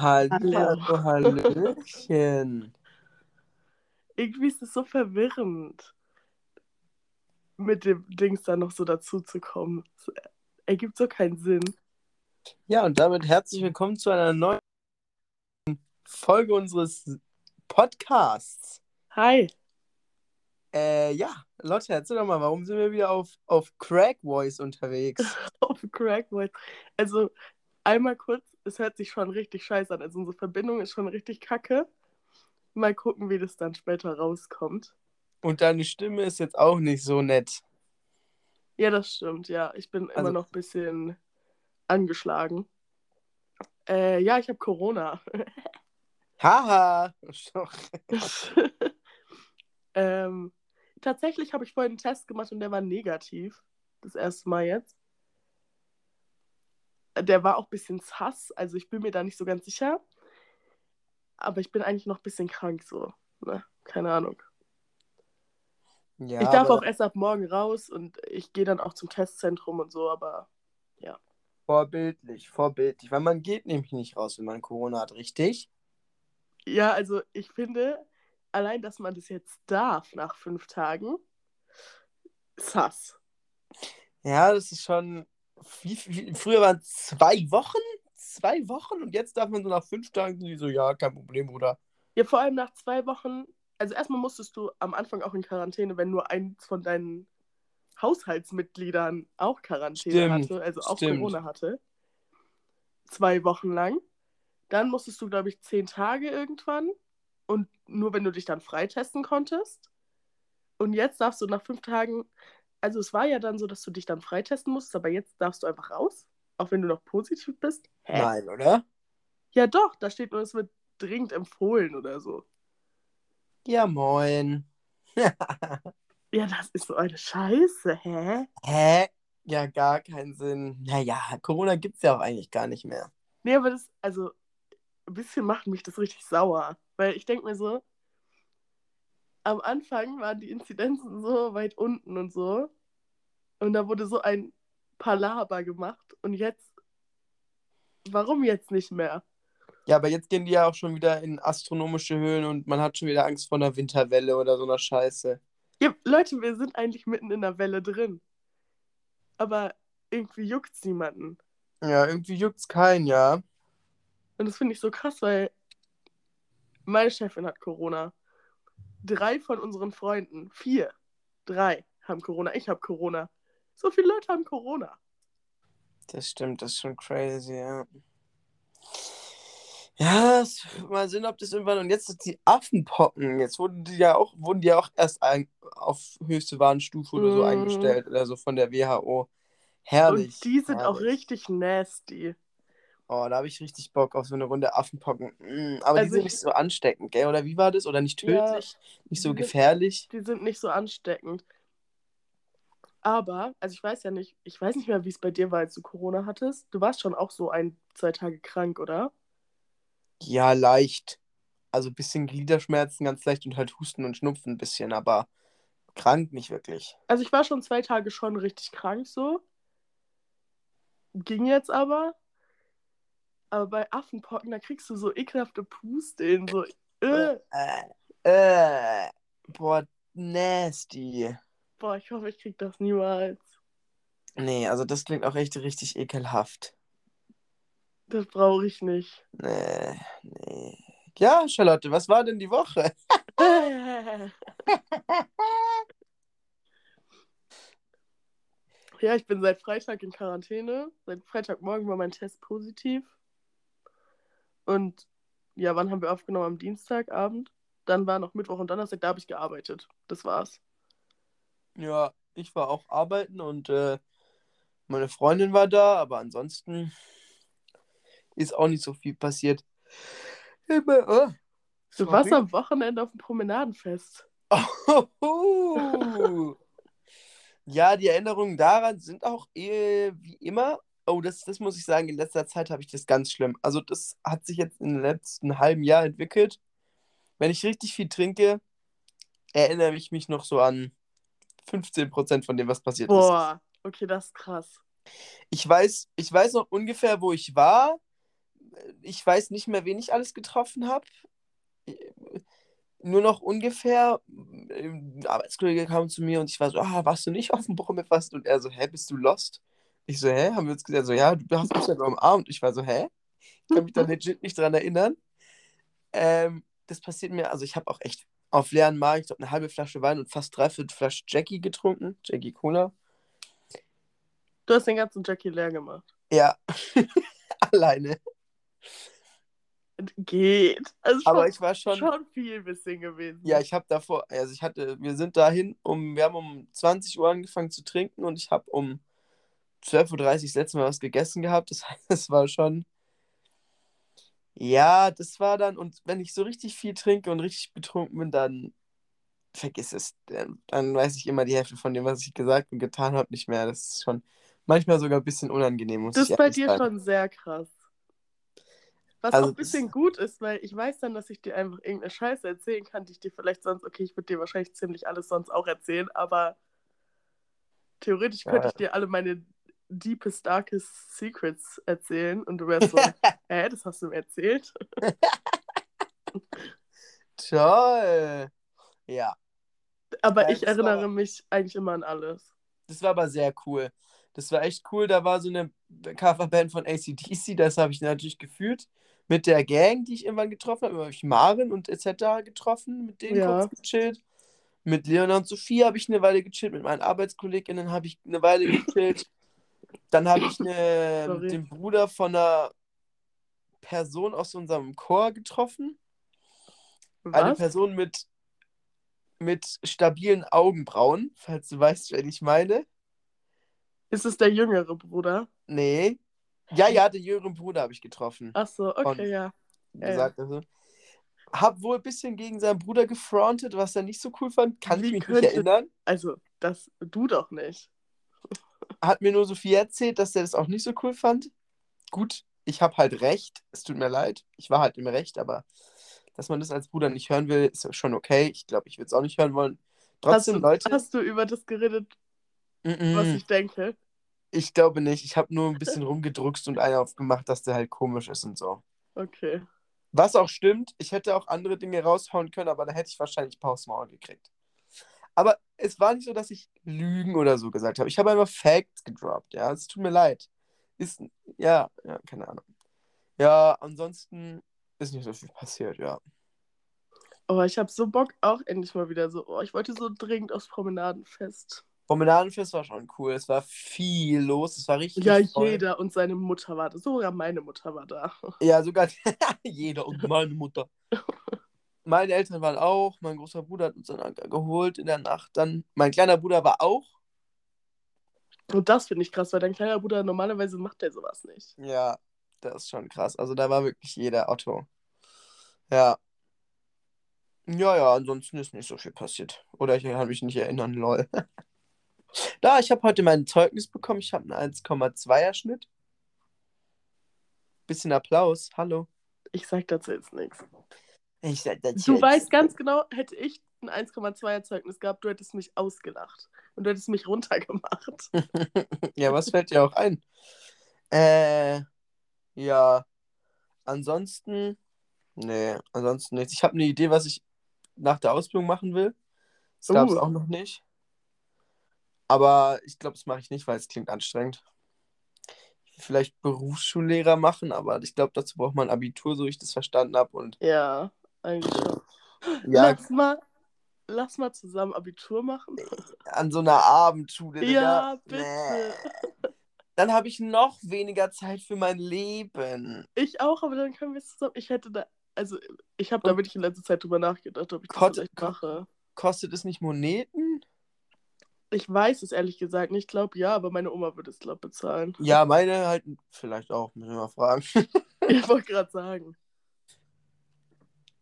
Hallo, Hallöchen. Irgendwie ist es so verwirrend, mit dem Dings dann noch so dazu zu kommen. Es ergibt so keinen Sinn. Ja, und damit herzlich willkommen zu einer neuen Folge unseres Podcasts. Hi. Äh, ja, Lotte, erzähl doch mal, warum sind wir wieder auf, auf Crack Voice unterwegs? Auf Crack Voice. Also, einmal kurz, es hört sich schon richtig scheiße an. Also, unsere Verbindung ist schon richtig kacke. Mal gucken, wie das dann später rauskommt. Und deine Stimme ist jetzt auch nicht so nett. Ja, das stimmt, ja. Ich bin Also- immer noch ein bisschen angeschlagen. Äh, ja, ich habe Corona. Haha. Ähm, tatsächlich habe ich vorhin einen Test gemacht und der war negativ. Das erste Mal jetzt. Der war auch ein bisschen sass, also ich bin mir da nicht so ganz sicher. Aber ich bin eigentlich noch ein bisschen krank, so. Ne? Keine Ahnung. Ja, ich darf auch erst ab morgen raus und ich gehe dann auch zum Testzentrum und so, aber vorbildlich, vorbildlich. Weil man geht nämlich nicht raus, wenn man Corona hat, richtig? ja, also ich finde, allein, dass man das jetzt darf nach fünf Tagen, sass. Ja, das ist schon. Wie, wie, früher waren es zwei Wochen? Zwei Wochen? Und jetzt darf man so nach fünf Tagen die so, ja, kein Problem, Bruder. Ja, vor allem nach zwei Wochen. Also erstmal musstest du am Anfang auch in Quarantäne, wenn nur eins von deinen Haushaltsmitgliedern auch Quarantäne Stimmt, hatte, also auch stimmt. Corona hatte. Zwei Wochen lang. Dann musstest du, glaube ich, zehn Tage irgendwann. Und nur wenn du dich dann freitesten konntest. Und jetzt darfst du nach fünf Tagen. Also es war ja dann so, dass du dich dann freitesten musst, aber jetzt darfst du einfach raus, auch wenn du noch positiv bist. Hä? Nein, oder? Ja doch, da steht nur, es wird dringend empfohlen oder so. Ja, moin. Ja, das ist so eine Scheiße, hä? Hä? Ja, gar keinen Sinn. Naja, Corona gibt's ja auch eigentlich gar nicht mehr. Nee, aber das, also, ein bisschen macht mich das richtig sauer. Weil ich denke mir so, am Anfang waren die Inzidenzen so weit unten und so. Und da wurde so ein Palaber gemacht. Und jetzt, warum jetzt nicht mehr? Ja, aber jetzt gehen die ja auch schon wieder in astronomische Höhen und man hat schon wieder Angst vor einer Winterwelle oder so einer Scheiße. Ja, Leute, wir sind eigentlich mitten in der Welle drin. Aber irgendwie juckt's niemanden. Ja, irgendwie juckt's keinen, ja. Und das finde ich so krass, weil meine Chefin hat Corona. Drei von unseren Freunden, vier, drei haben Corona. Ich habe Corona. So viele Leute haben Corona. Das stimmt, das ist schon crazy, ja. Ja, mal sehen, ob das irgendwann. Und jetzt die Affenpocken. Jetzt wurden die ja auch, wurden die ja auch erst ein, auf höchste Warnstufe oder so Mhm. eingestellt oder so von der WHO. Herrlich. Und die sind auch herrlich. richtig nasty. Oh, da habe ich richtig Bock auf so eine Runde Affenpocken. Mm, aber die Also sind ich- nicht so ansteckend, gell? Oder wie war das? Oder nicht Ja, tödlich? nicht so die sind- gefährlich? Die sind nicht so ansteckend. Aber, also ich weiß ja nicht, ich weiß nicht mehr, wie es bei dir war, als du Corona hattest. Du warst schon auch so ein, zwei Tage krank, oder? Ja, leicht. Also ein bisschen Gliederschmerzen, ganz leicht und halt Husten und Schnupfen ein bisschen, aber krank nicht wirklich. Also ich war schon zwei Tage schon richtig krank so. Ging jetzt aber. Aber bei Affenpocken, da kriegst du so ekelhafte Pusteln. So, äh. Äh, äh, boah, nasty. Boah, ich hoffe, ich krieg das niemals. Nee, also das klingt auch echt richtig ekelhaft. Das brauche ich nicht. Nee, nee. Ja, Charlotte, was war denn die Woche? Ja, ich bin seit Freitag in Quarantäne. Seit Freitagmorgen war mein Test positiv. Und ja, wann haben wir aufgenommen? Am Dienstagabend. Dann war noch Mittwoch und Donnerstag, da habe ich gearbeitet. Das war's. Ja, ich war auch arbeiten und äh, meine Freundin war da, aber ansonsten ist auch nicht so viel passiert. Immer, oh, Du warst am Wochenende auf dem Promenadenfest. Oh. ja, die Erinnerungen daran sind auch eh, wie immer. Oh, das, das muss ich sagen, in letzter Zeit habe ich das ganz schlimm. Also das hat sich jetzt im letzten halben Jahr entwickelt. Wenn ich richtig viel trinke, erinnere ich mich noch so an 15% von dem, was passiert ist. Boah, okay, das ist krass. Ich weiß, ich weiß noch ungefähr, wo ich war. ich weiß nicht mehr, wen ich alles getroffen habe. Nur noch ungefähr. Ein Arbeitskollege kam zu mir und ich war so, ah, warst du nicht auf dem Brommerfest? Und er so, hä, bist du lost? Ich so, hä? Haben wir uns gesagt, so, ja, du hast mich ja umarmt. Ich war so, hä? Ich kann mich da legit nicht dran erinnern. Ähm, das passiert mir, also ich habe auch echt auf leeren Magen, ich glaube, eine halbe Flasche Wein und fast dreiviertel Flasche Jackie getrunken. Jackie Cola. Du hast den ganzen Jackie leer gemacht. Ja, alleine. Geht. Also Aber schon, ich war schon, schon viel bisschen gewesen. ja, ich habe davor, also ich hatte, wir sind dahin, um, wir haben um 20 Uhr angefangen zu trinken und ich habe um 12.30 Uhr das letzte Mal was gegessen gehabt. Das heißt, es war schon, ja, das war dann, und wenn ich so richtig viel trinke und richtig betrunken bin, dann vergiss es. Dann, dann weiß ich immer die Hälfte von dem, was ich gesagt und getan habe, nicht mehr. Das ist schon manchmal sogar ein bisschen unangenehm, muss Das ist bei dir sagen. schon sehr krass. Was Also auch ein bisschen gut ist, weil ich weiß dann, dass ich dir einfach irgendeine Scheiße erzählen kann, die ich dir vielleicht sonst, okay, ich würde dir wahrscheinlich ziemlich alles sonst auch erzählen, aber theoretisch könnte Ja. ich dir alle meine deepest, darkest Secrets erzählen und du wärst so, hä, das hast du mir erzählt? Toll. Ja, Aber ich das war erinnere aber- mich eigentlich immer an alles. das war aber sehr cool. Das war echt cool. Da war so eine Coverband von ACDC, das habe ich natürlich gefühlt. Mit der Gang, die ich irgendwann getroffen habe, habe ich Maren und etc. getroffen, mit denen Ja. kurz gechillt. Mit Leona und Sophie habe ich eine Weile gechillt, mit meinen ArbeitskollegInnen habe ich eine Weile gechillt. Dann habe ich eine, Sorry. den Bruder von einer Person aus unserem Chor getroffen. Eine Was? Person mit, mit stabilen Augenbrauen, falls du weißt, wen ich meine. Ist es der jüngere Bruder? Nee. Ja, ja, den jüngeren Bruder habe ich getroffen. Ach so, okay, Und- ja. Ja, gesagt, also. Hab wohl ein bisschen gegen seinen Bruder gefrontet, was er nicht so cool fand. Kann Wie ich mich könnte- nicht erinnern. Also, das du doch nicht. Hat mir nur Sophie erzählt, dass er das auch nicht so cool fand. Gut, ich habe halt recht. Es tut mir leid. Ich war halt im Recht, aber dass man das als Bruder nicht hören will, ist schon okay. Ich glaube, ich würde es auch nicht hören wollen. Trotzdem, hast du, Leute. Hast du über das geredet, mm, was mm, ich denke? ich glaube nicht. Ich habe nur ein bisschen rumgedruckst und einen aufgemacht, dass der halt komisch ist und so. Okay. Was auch stimmt, ich hätte auch andere Dinge raushauen können, aber da hätte ich wahrscheinlich Paus Maul gekriegt. Aber es war nicht so, dass ich Lügen oder so gesagt habe. Ich habe einfach Facts gedroppt, ja. Es tut mir leid. Ist, ja, ja, keine Ahnung. Ja, ansonsten ist nicht so viel passiert, ja. Oh, ich habe so Bock auch endlich mal wieder so. Oh, ich wollte so dringend aufs Promenadenfest. Promenadenfest war schon cool. Es war viel los. Es war richtig Ja, voll. jeder und seine Mutter war da. Sogar meine Mutter war da. Ja, sogar jeder und meine Mutter. Meine Eltern waren auch. Mein großer Bruder hat uns dann geholt in der Nacht. Dann mein kleiner Bruder war auch. Und das finde ich krass, weil dein kleiner Bruder normalerweise macht der sowas nicht. Ja, das ist schon krass. Also da war wirklich jeder Otto. Ja. Ja, ja, ansonsten ist nicht so viel passiert. Oder ich kann mich nicht erinnern, lol. Da, ich habe heute mein Zeugnis bekommen. Ich habe einen 1,2er Schnitt. Bisschen Applaus. Hallo. Ich sag dazu jetzt nichts. Ich das Du weißt ganz genau, hätte ich ein 1,2er Zeugnis gehabt, du hättest mich ausgelacht. Und du hättest mich runtergemacht. Ja, was fällt dir auch ein? Äh, ja. Ansonsten, nee, ansonsten nichts. Ich habe eine Idee, was ich nach der Ausbildung machen will. Das gab es Uh. auch noch nicht. Aber ich glaube, das mache ich nicht, weil es klingt anstrengend. Ich will vielleicht Berufsschullehrer machen, aber ich glaube, dazu braucht man Abitur, so ich das verstanden habe. Und Ja, schon. ja, Lass mal, lass mal zusammen Abitur machen. an so einer Abendschule. Digga. Ja, bitte. Nee. Dann habe ich noch weniger Zeit für mein Leben. Ich auch, aber dann können wir es zusammen. Ich hätte da, also ich habe da wirklich in letzter Zeit drüber nachgedacht, ob ich das vielleicht mache. Kostet es nicht Moneten? Ich weiß es ehrlich gesagt nicht. Ich glaube ja, aber meine Oma würde es, glaube bezahlen. Ja, meine halt vielleicht auch, müssen wir mal fragen. Ich wollte gerade sagen.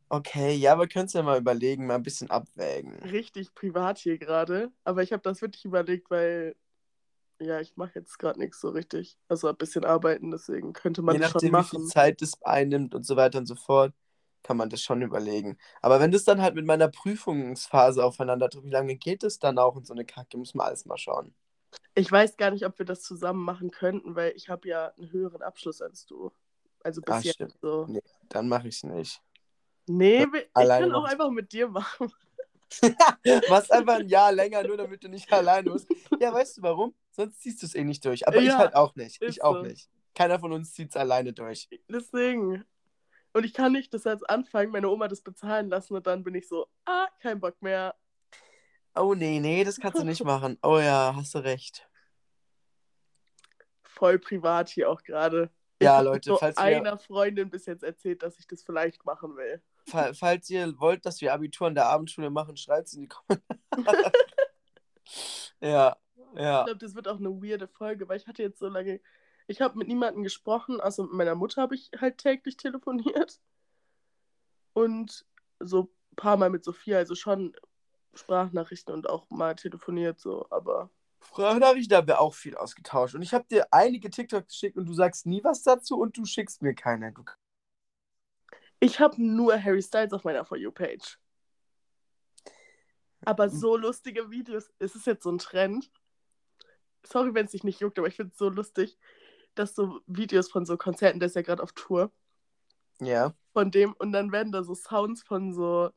Okay, ja, wir können es ja mal überlegen, mal ein bisschen abwägen. Richtig privat hier gerade. Aber ich habe das wirklich überlegt, weil ja, ich mache jetzt gerade nichts so richtig. Also ein bisschen arbeiten, deswegen könnte man Je das schon nachdem, wie viel machen. Zeit das einnimmt und so weiter und so fort, kann man das schon überlegen. Aber wenn das dann halt mit meiner Prüfungsphase aufeinander trifft, wie lange geht es dann auch und so eine Kacke, muss man alles mal schauen. Ich weiß gar nicht, ob wir das zusammen machen könnten, weil ich habe ja einen höheren Abschluss als du. Also bis Ah, jetzt stimmt. so. Nee, dann mache ich es nicht. Nee, ich kann auch einfach mit dir machen. Machst einfach ein Jahr länger, nur damit du nicht alleine musst. Ja, weißt du warum? Sonst ziehst du es eh nicht durch. Aber ich Ja, halt auch nicht. Ich auch so. nicht. Keiner von uns zieht es alleine durch. Deswegen. Und ich kann nicht das jetzt anfangen, meine Oma das bezahlen lassen und dann bin ich so, ah, kein Bock mehr. Oh nee, nee, das kannst du nicht machen. Oh ja, hast du recht. Voll privat hier auch gerade. Ich Ja, Leute, nur falls wir- einer Freundin bis jetzt erzählt, dass ich das vielleicht machen will. Fa- Falls ihr wollt, dass wir Abitur in der Abendschule machen, schreibt es in die Kommentare. ja, Ich ja. glaube, das wird auch eine weirde Folge, weil ich hatte jetzt so lange. Ich habe mit niemandem gesprochen, außer mit meiner Mutter habe ich halt täglich telefoniert. Und so ein paar Mal mit Sophia, also schon Sprachnachrichten und auch mal telefoniert, so, aber. Sprachnachrichten haben wir auch viel ausgetauscht. Und ich habe dir einige TikToks geschickt und du sagst nie was dazu und du schickst mir keine. Du Ich habe nur Harry Styles auf meiner For You-Page. Aber so lustige Videos. Es ist jetzt so ein Trend. Sorry, wenn es dich nicht juckt, aber ich finde es so lustig, dass so Videos von so Konzerten, der ist ja gerade auf Tour, Ja. von dem und dann werden da so Sounds von so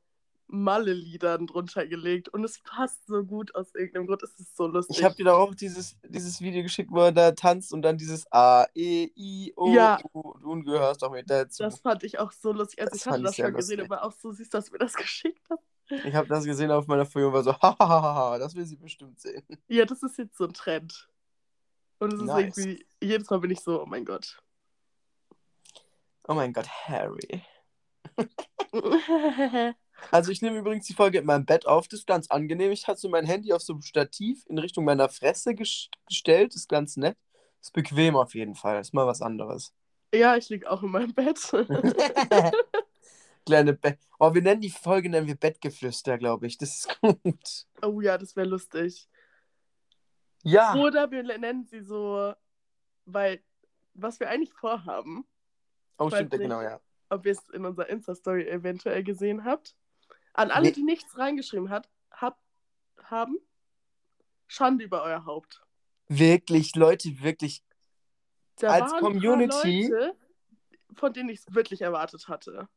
Malle-Liedern drunter gelegt und es passt so gut aus irgendeinem Grund. Es ist so lustig. Ich habe dir doch auch dieses, dieses Video geschickt, wo er da tanzt und dann dieses A, E, I, O, Ja. U. Du gehörst auch mit dazu. das fand ich auch so lustig. Also Das ich hatte das schon gesehen, aber auch so süß, dass du mir das geschickt hast. Ich habe das gesehen auf meiner Folie und war so, hahaha, das will sie bestimmt sehen. Ja, das ist jetzt so ein Trend. Und es ist Nice. irgendwie, jedes Mal bin ich so, oh mein Gott. Oh mein Gott, Harry. Also ich nehme übrigens die Folge in meinem Bett auf. Das ist ganz angenehm. Ich hatte so mein Handy auf so einem Stativ in Richtung meiner Fresse ges gestellt. Das ist ganz nett. Ist bequem auf jeden Fall. Ist mal was anderes. ja, ich liege auch in meinem Bett. Kleine Bett. Oh, wir nennen die Folge nennen wir Bettgeflüster, glaube ich. Das ist gut. oh ja, das wäre lustig. Ja. Oder wir nennen sie so, weil, was wir eigentlich vorhaben, Oh, stimmt, ja, nicht. genau, ja. ob ihr es in unserer Insta-Story eventuell gesehen habt. An alle, Nee. die nichts reingeschrieben hat, hab, haben, Schande über euer Haupt. Wirklich, Leute, wirklich. Da Als Community- Leute, von denen ich es wirklich erwartet hatte.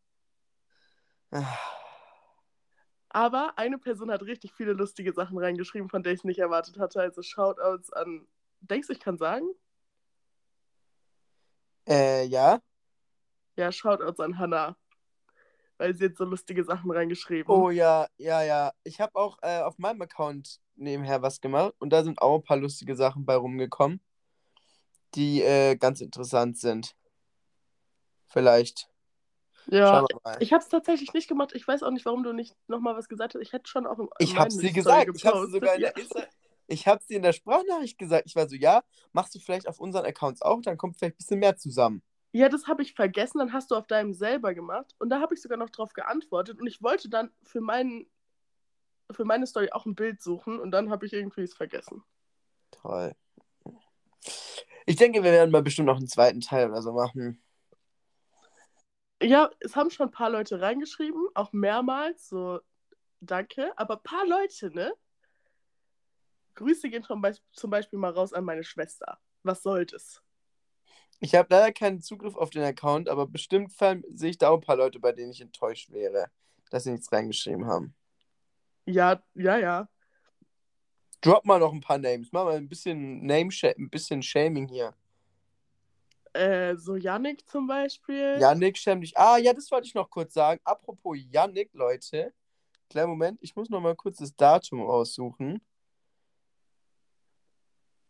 Aber eine Person hat richtig viele lustige Sachen reingeschrieben, von der ich es nicht erwartet hatte. Also Shoutouts an. Denkst du, ich kann sagen? Äh, ja. Ja, Shoutouts an Hannah. Weil sie jetzt so lustige Sachen reingeschrieben. Oh ja, ja, ja. Ich habe auch äh, auf meinem Account nebenher was gemacht und da sind auch ein paar lustige Sachen bei rumgekommen, die äh, ganz interessant sind. Vielleicht. ja. Ich habe es tatsächlich nicht gemacht. Ich weiß auch nicht, warum du nicht nochmal was gesagt hast. Ich hätte schon auch im Ich dir Story gesagt. Ich hab's dir gepostet. sogar in der. Insta ich hab's dir in der Sprachnachricht gesagt. Ich war so, ja, machst du vielleicht auf unseren Accounts auch, dann kommt vielleicht ein bisschen mehr zusammen. Ja, das habe ich vergessen. Dann hast du auf deinem selber gemacht. Und da habe ich sogar noch drauf geantwortet. Und ich wollte dann für, meinen, für meine Story auch ein Bild suchen. Und dann habe ich irgendwie es vergessen. Toll. Ich denke, wir werden mal bestimmt noch einen zweiten Teil oder so machen. Ja, es haben schon ein paar Leute reingeschrieben. Auch mehrmals. So, danke. Aber ein paar Leute, ne? Grüße gehen schon bei, zum Beispiel mal raus an meine Schwester. Was soll das? Ich habe leider keinen Zugriff auf den Account, aber bestimmt sehe ich da auch ein paar Leute, bei denen ich enttäuscht wäre, dass sie nichts reingeschrieben haben. Ja, ja, ja. Drop mal noch ein paar Names. Mach mal ein bisschen Name ein bisschen Shaming hier. Äh, so Yannick zum Beispiel. Yannick, schäm dich. Ah, ja, das wollte ich noch kurz sagen. Apropos Yannick, Leute. Kleinen Moment, ich muss noch mal kurz das Datum raussuchen.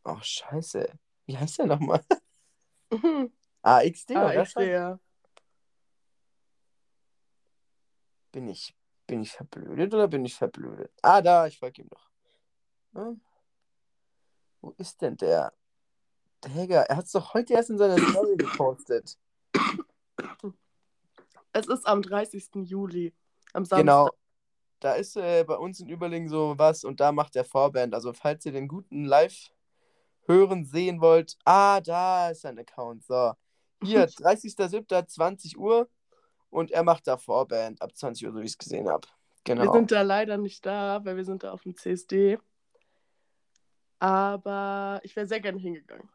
Oh, scheiße. Wie heißt der nochmal? Mhm. AXD, Ah, ich sehe ja. Bin ich, bin ich verblödet oder bin ich verblödet? Ah, da, ich folge ihm noch. Hm? Wo ist denn der? Digga, er hat es doch heute erst in seiner Story gepostet. Es ist am 30. Juli. Am Samstag. Genau. Da ist äh, bei uns in Überlingen so was und da macht der Vorband. Also, falls ihr den guten Live hören, sehen wollt. Ah, da ist sein Account. So. Hier, 30.07. Uhr. Und er macht da Vorband ab 20 Uhr, so wie ich es gesehen habe. Genau. Wir sind da leider nicht da, weil wir sind da auf dem CSD. Aber ich wäre sehr gerne hingegangen.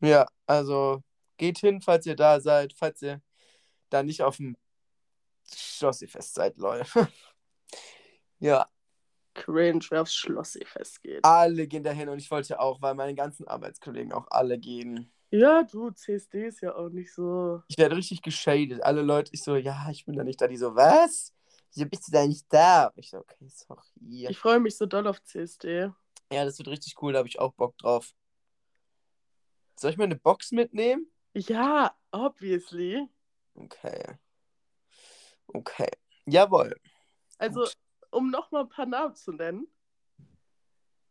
Ja, also Geht hin, falls ihr da seid, falls ihr da nicht auf dem Schlossi-Fest seid, Leute. ja, Cringe, wer aufs Schlossi festgeht. alle gehen dahin und ich wollte auch, weil meine ganzen Arbeitskollegen auch alle gehen. Ja, du, CSD ist ja auch nicht so. Ich werde richtig geschadet. Alle Leute, ich so, ja, ich bin da nicht da. Die so, was? Wieso bist du da nicht da? Ich so, okay, sorry. Ich freue mich so doll auf CSD. Ja, das wird richtig cool, da habe ich auch Bock drauf. Soll ich mal eine Box mitnehmen? Ja, obviously. Okay. Okay. Jawohl. Also, Gut. Um nochmal ein paar Namen zu nennen.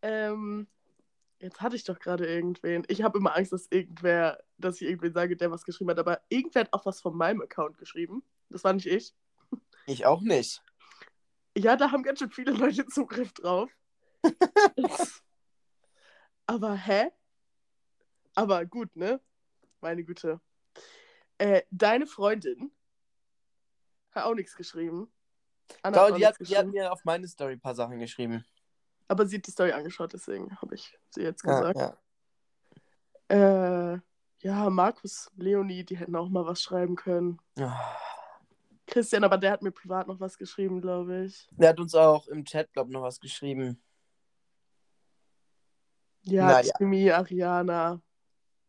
Ähm, jetzt hatte ich doch gerade irgendwen. Ich habe immer Angst, dass irgendwer, dass ich irgendwen sage, der was geschrieben hat, aber irgendwer hat auch was von meinem Account geschrieben. Das war nicht ich. Ich auch nicht. Ja, da haben ganz schön viele Leute Zugriff drauf. aber hä? Aber gut, ne? Meine Güte. Äh, deine Freundin hat auch nichts geschrieben. Anna auch die, hat, die hat mir auf meine Story ein paar Sachen geschrieben. Aber sie hat die Story angeschaut, deswegen habe ich sie jetzt Ja, gesagt. ja. Äh, ja, Markus, Leonie, die hätten auch mal was schreiben können. Ah. Christian, aber der hat mir privat noch was geschrieben, glaube ich. Der hat uns auch im Chat, glaube ich, noch was geschrieben. Ja, Naja. Timmy, Ariana.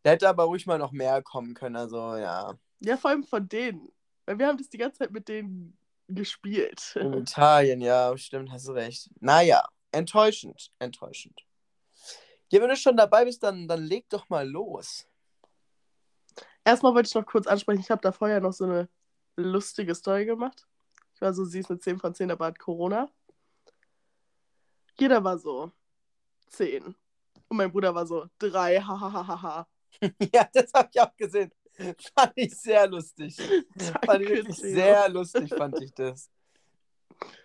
Der hätte aber ruhig mal noch mehr kommen können, also ja. Ja, vor allem von denen. Weil wir haben das die ganze Zeit mit denen gespielt. In Italien, ja, stimmt, hast du recht. Naja, enttäuschend, enttäuschend. Ja, wenn du schon dabei bist, dann, dann leg doch mal los. Erstmal wollte ich noch kurz ansprechen, ich habe da vorher noch so eine lustige Story gemacht. Ich war so, sie ist eine 10 von 10, aber hat Corona. Jeder war so 10. Und mein Bruder war so 3, hahaha. Ja, das habe ich auch gesehen. Fand ich sehr lustig. Fand ich wirklich Theo. sehr lustig, fand ich das.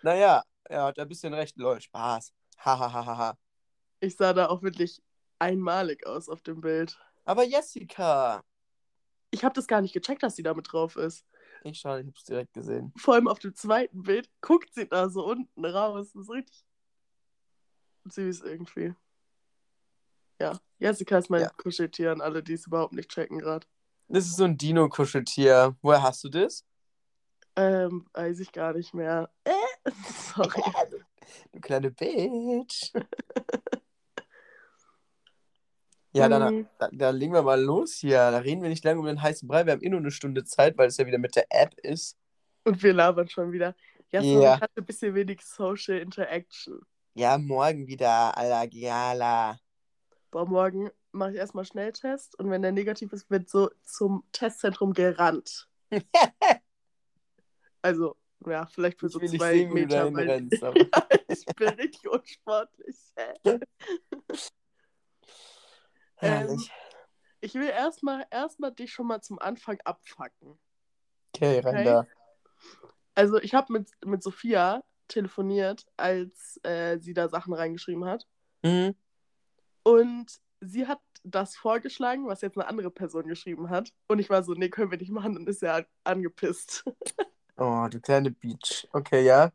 Naja, er hat ein bisschen recht, lol, Spaß. Hahaha. Ich sah da auch wirklich einmalig aus auf dem Bild. Aber Jessica. Ich habe das gar nicht gecheckt, dass sie da mit drauf ist. Ich schau, ich hab's direkt gesehen. Vor allem auf dem zweiten Bild guckt sie da so unten raus. Das ist richtig süß irgendwie. Ja, Jessica ist mein Ja. Kuscheltier an alle, die es überhaupt nicht checken gerade. Das ist so ein Dino-Kuscheltier. Woher hast du das? Ähm, weiß ich gar nicht mehr. Äh, sorry. Du kleine Bitch. Ja, dann, Mhm. dann, dann legen wir mal los hier. Da reden wir nicht lange um den heißen Brei. Wir haben eh nur eine Stunde Zeit, weil es ja wieder mit der App ist. Und wir labern schon wieder. Ja, Ja. ich hatte ein bisschen wenig Social Interaction. Ja, morgen wieder, Alla Giala. Boah, morgen mache ich erstmal Schnelltest und wenn der negativ ist, wird so zum Testzentrum gerannt. Also, ja, vielleicht für Ich so zwei sehen, Meter. weil- rennst. Ja, ich bin richtig unsportlich. Herrlich. Ich will erstmal erstmal dich schon mal zum Anfang abfacken. Okay, okay. da. Also, ich habe mit, mit Sophia telefoniert, als äh, sie da Sachen reingeschrieben hat. Mhm. Und sie hat das vorgeschlagen, was jetzt eine andere Person geschrieben hat. Und ich war so, nee, können wir nicht machen. Dann ist er angepisst. Oh, du kleine Beach. Okay, ja.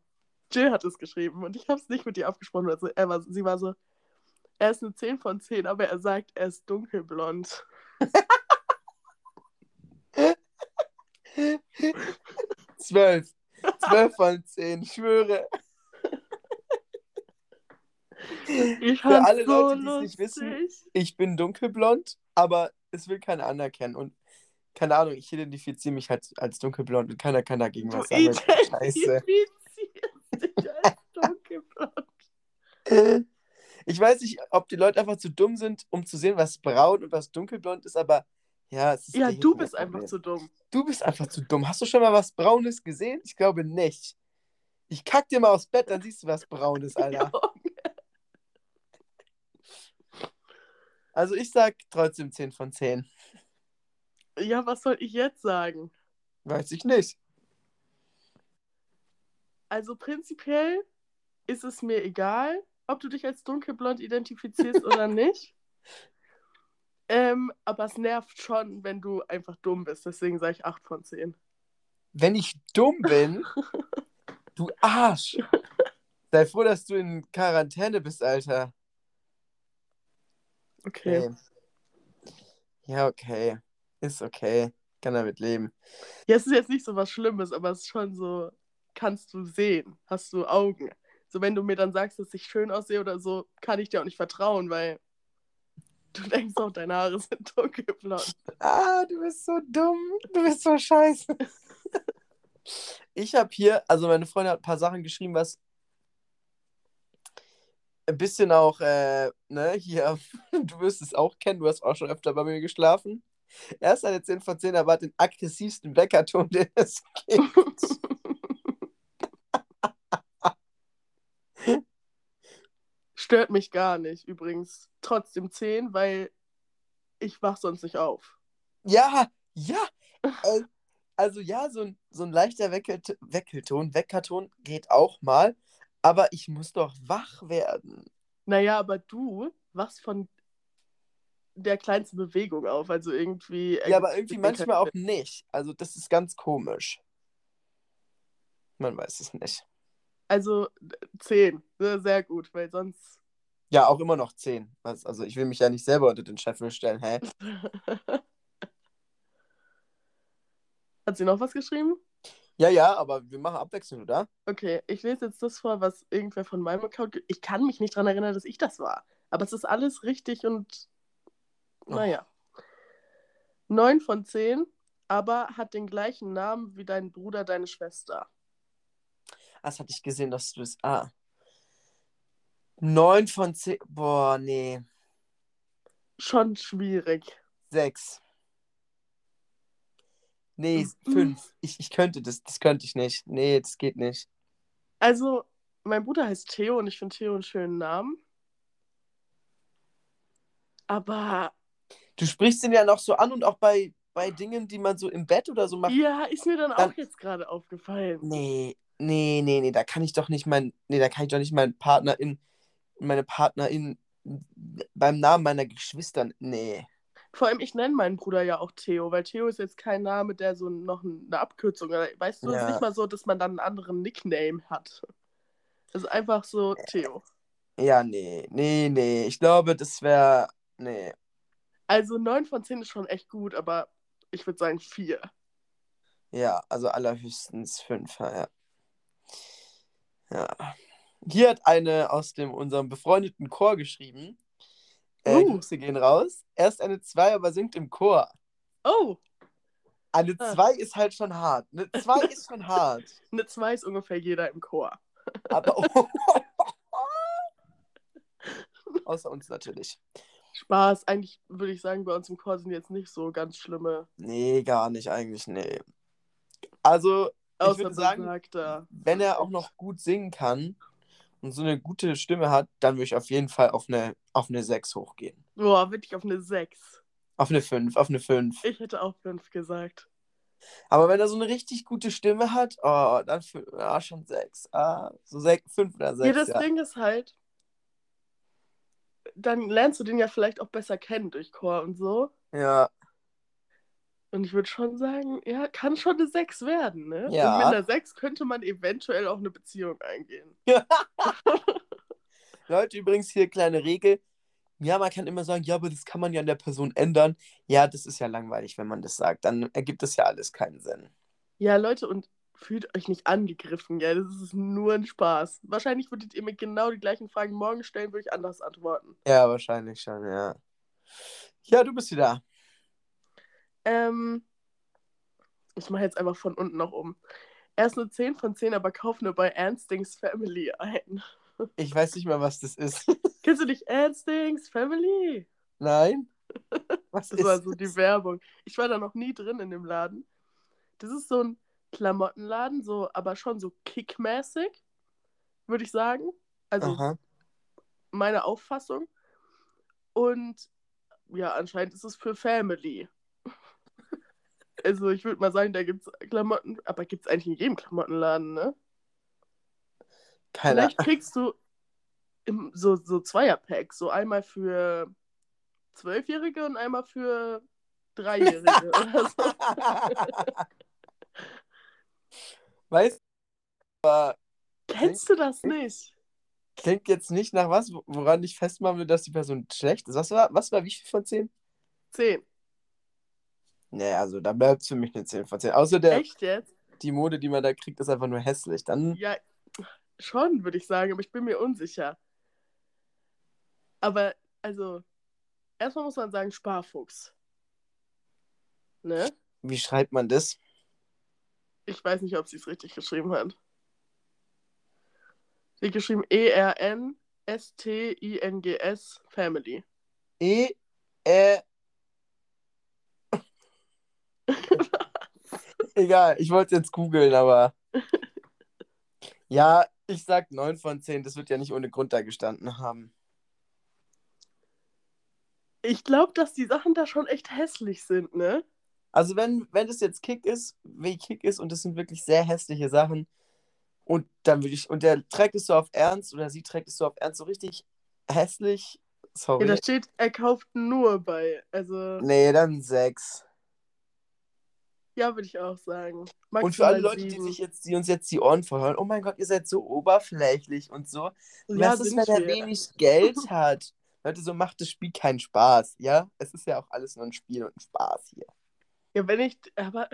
Jill hat es geschrieben und ich habe es nicht mit ihr abgesprochen. Also er war, sie war so, er ist eine 10 von 10, aber er sagt, er ist dunkelblond. Zwölf. Zwölf von zehn, ich schwöre. Ich Für alle so Leute, die es nicht wissen, Ich bin dunkelblond, aber es will keiner anerkennen. Und keine Ahnung, ich identifiziere mich halt als dunkelblond und keiner kann dagegen Du was sagen. Scheiße. dich als dunkelblond. Ich weiß nicht, ob die Leute einfach zu dumm sind, um zu sehen, was braun und was dunkelblond ist, aber ja, es ist Ja, du bist einfach mir. zu dumm. Du bist einfach zu dumm. Hast du schon mal was Braunes gesehen? Ich glaube nicht. Ich kack dir mal aufs Bett, dann siehst du was Braunes, Alter. Also ich sag trotzdem 10 von 10. Ja, was soll ich jetzt sagen? Weiß ich nicht. Also prinzipiell ist es mir egal, ob du dich als dunkelblond identifizierst oder nicht. Ähm, aber es nervt schon, wenn du einfach dumm bist. Deswegen sage ich 8 von 10. Wenn ich dumm bin, du Arsch. Sei froh, dass du in Quarantäne bist, Alter. Okay. Okay. Ja, okay. Ist okay. Kann damit leben. Ja, es ist jetzt nicht so was Schlimmes, aber es ist schon so, kannst du sehen, hast du Augen. So, wenn du mir dann sagst, dass ich schön aussehe oder so, kann ich dir auch nicht vertrauen, weil du denkst auch, deine Haare sind dunkelblond. Ah, du bist so dumm. Du bist so scheiße. Ich habe hier, also meine Freundin hat ein paar Sachen geschrieben, was ein bisschen auch, äh, ne, hier, du wirst es auch kennen, du hast auch schon öfter bei mir geschlafen. Er ist eine 10 von 10, aber hat den aggressivsten Bäckerton, den es gibt. Stört mich gar nicht, übrigens. Trotzdem 10, weil ich wach sonst nicht auf. Ja, ja. Äh, also ja, so ein, so ein leichter Weckelt Weckelton, Weckerton geht auch mal, aber ich muss doch wach werden. Naja, aber du wachst von der kleinsten Bewegung auf, also irgendwie. Ja, aber irgendwie manchmal auch nicht. Also das ist ganz komisch. Man weiß es nicht. Also 10, sehr gut, weil sonst. Ja, auch immer noch 10. Also ich will mich ja nicht selber unter den Scheffel stellen, hä? Hat sie noch was geschrieben? Ja, ja, aber wir machen abwechselnd, oder? Okay, ich lese jetzt das vor, was irgendwer von meinem Account. Ich kann mich nicht daran erinnern, dass ich das war. Aber es ist alles richtig und. Naja. 9 von 10, aber hat den gleichen Namen wie dein Bruder, deine Schwester. Ah, Das hatte ich gesehen, dass du es. Ah. 9 von 10. Boah, nee. Schon schwierig. 6. Nee, Mhm. 5. Ich, ich könnte das. Das könnte ich nicht. Nee, das geht nicht. Also, mein Bruder heißt Theo und ich finde Theo einen schönen Namen. Aber Du sprichst ihn ja noch so an und auch bei, bei Dingen, die man so im Bett oder so macht. ja, ist mir dann Dann- auch jetzt gerade aufgefallen. Nee, nee, nee, nee, da kann ich doch nicht mein, nee, da kann ich doch nicht meinen Partnerin, meine Partnerin beim Namen meiner Geschwister, nee. Vor allem, ich nenne meinen Bruder ja auch Theo, weil Theo ist jetzt kein Name, der so noch eine Abkürzung, oder- weißt du, es ist Ja. nicht mal so, dass man dann einen anderen Nickname hat. Es ist einfach so Theo. Ja, nee, nee, nee. Ich glaube, das wäre, nee. Also 9 von 10 ist schon echt gut, aber ich würde sagen 4. Ja, also allerhöchstens fünf, ja. Ja. Hier hat eine aus dem unserem befreundeten Chor geschrieben. Äh, Uh. Grüße gehen raus. Er ist eine 2, aber singt im Chor. Oh, Eine Ah. 2 ist halt schon hart. Eine 2 ist schon hart. eine 2 ist ungefähr jeder im Chor. Aber. Außer uns natürlich. Spaß, eigentlich würde ich sagen, bei uns im Chor sind jetzt nicht so ganz schlimme, Nee, gar nicht, eigentlich, nee. Also, ich außer würde sagen, wenn er auch noch gut singen kann und so eine gute Stimme hat, dann würde ich auf jeden Fall auf eine, auf eine 6 hochgehen. Boah, wirklich auf eine 6. Auf eine 5, auf eine 5. Ich hätte auch 5 gesagt. Aber wenn er so eine richtig gute Stimme hat, oh, dann ah, schon 6. Ah, so 5 oder 6. Ja, das ja. Ding ist halt, dann lernst du den ja vielleicht auch besser kennen durch Chor und so. ja. Und ich würde schon sagen, ja, kann schon eine 6 werden, ne? Ja. Und mit einer 6 könnte man eventuell auch eine Beziehung eingehen. Leute, übrigens hier kleine Regel. Ja, man kann immer sagen, ja, aber das kann man ja an der Person ändern. Ja, das ist ja langweilig, wenn man das sagt. Dann ergibt das ja alles keinen Sinn. Ja, Leute, und fühlt euch nicht angegriffen, ja, das ist nur ein Spaß. Wahrscheinlich würdet ihr mir genau die gleichen Fragen morgen stellen, würde ich anders antworten. Ja, wahrscheinlich schon, ja. Ja, du bist wieder. Ähm, ich mache jetzt einfach von unten nach oben. Er ist eine 10 von 10, aber kauf nur bei Ernstings Family ein. Ich weiß nicht mal, was das ist. Kennst du nicht Ernstings Family? Nein? Was Das ist war so die das? Werbung. Ich war da noch nie drin in dem Laden. Das ist so ein Klamottenladen, so, aber schon so kickmäßig, würde ich sagen. Also Aha. meine Auffassung. Und ja, anscheinend ist es für Family. Also ich würde mal sagen, da gibt es Klamotten, aber gibt es eigentlich in jedem Klamottenladen, ne? Keine Vielleicht kriegst du im, so, so Zweierpacks, so einmal für Zwölfjährige und einmal für Dreijährige oder so. Weißt du, aber Kennst du das nicht? klingt jetzt nicht nach was, woran ich festmachen will, dass die Person schlecht ist. Was war, was war wie viel von 10? Zehn. Nee, also da bleibt es für mich eine 10 von 10. Außer der, Echt jetzt? die Mode, die man da kriegt, ist einfach nur hässlich. Dann, Ja, schon, würde ich sagen, aber ich bin mir unsicher. Aber, also, erstmal muss man sagen, Sparfuchs. Ne? wie schreibt man das? Ich weiß nicht, ob sie es richtig geschrieben hat. Sie hat geschrieben E-R-N-S-T-I-N-G-S Family. E, äh. Egal, ich wollte es jetzt googeln, aber. Ja, ich sag 9 von 10. Das wird ja nicht ohne Grund da gestanden haben. Ich glaube, dass die Sachen da schon echt hässlich sind, ne? Also, wenn, wenn das jetzt Kick ist, wie Kick ist und das sind wirklich sehr hässliche Sachen, und dann würde ich. Und der trägt es so auf Ernst oder sie trägt es so auf Ernst, so richtig hässlich. Sorry. Ja, da steht, er kauft nur bei. Also, Nee, dann 6. ja, würde ich auch sagen. Und für alle Maximal Leute, die sich jetzt, die uns jetzt die Ohren verhören, oh mein Gott, ihr seid so oberflächlich und so. Ja, Was ist, wenn er wenig Geld hat? Leute, so macht das Spiel keinen Spaß, ja? Es ist ja auch alles nur ein Spiel und ein Spaß hier. Ja, wenn ich, aber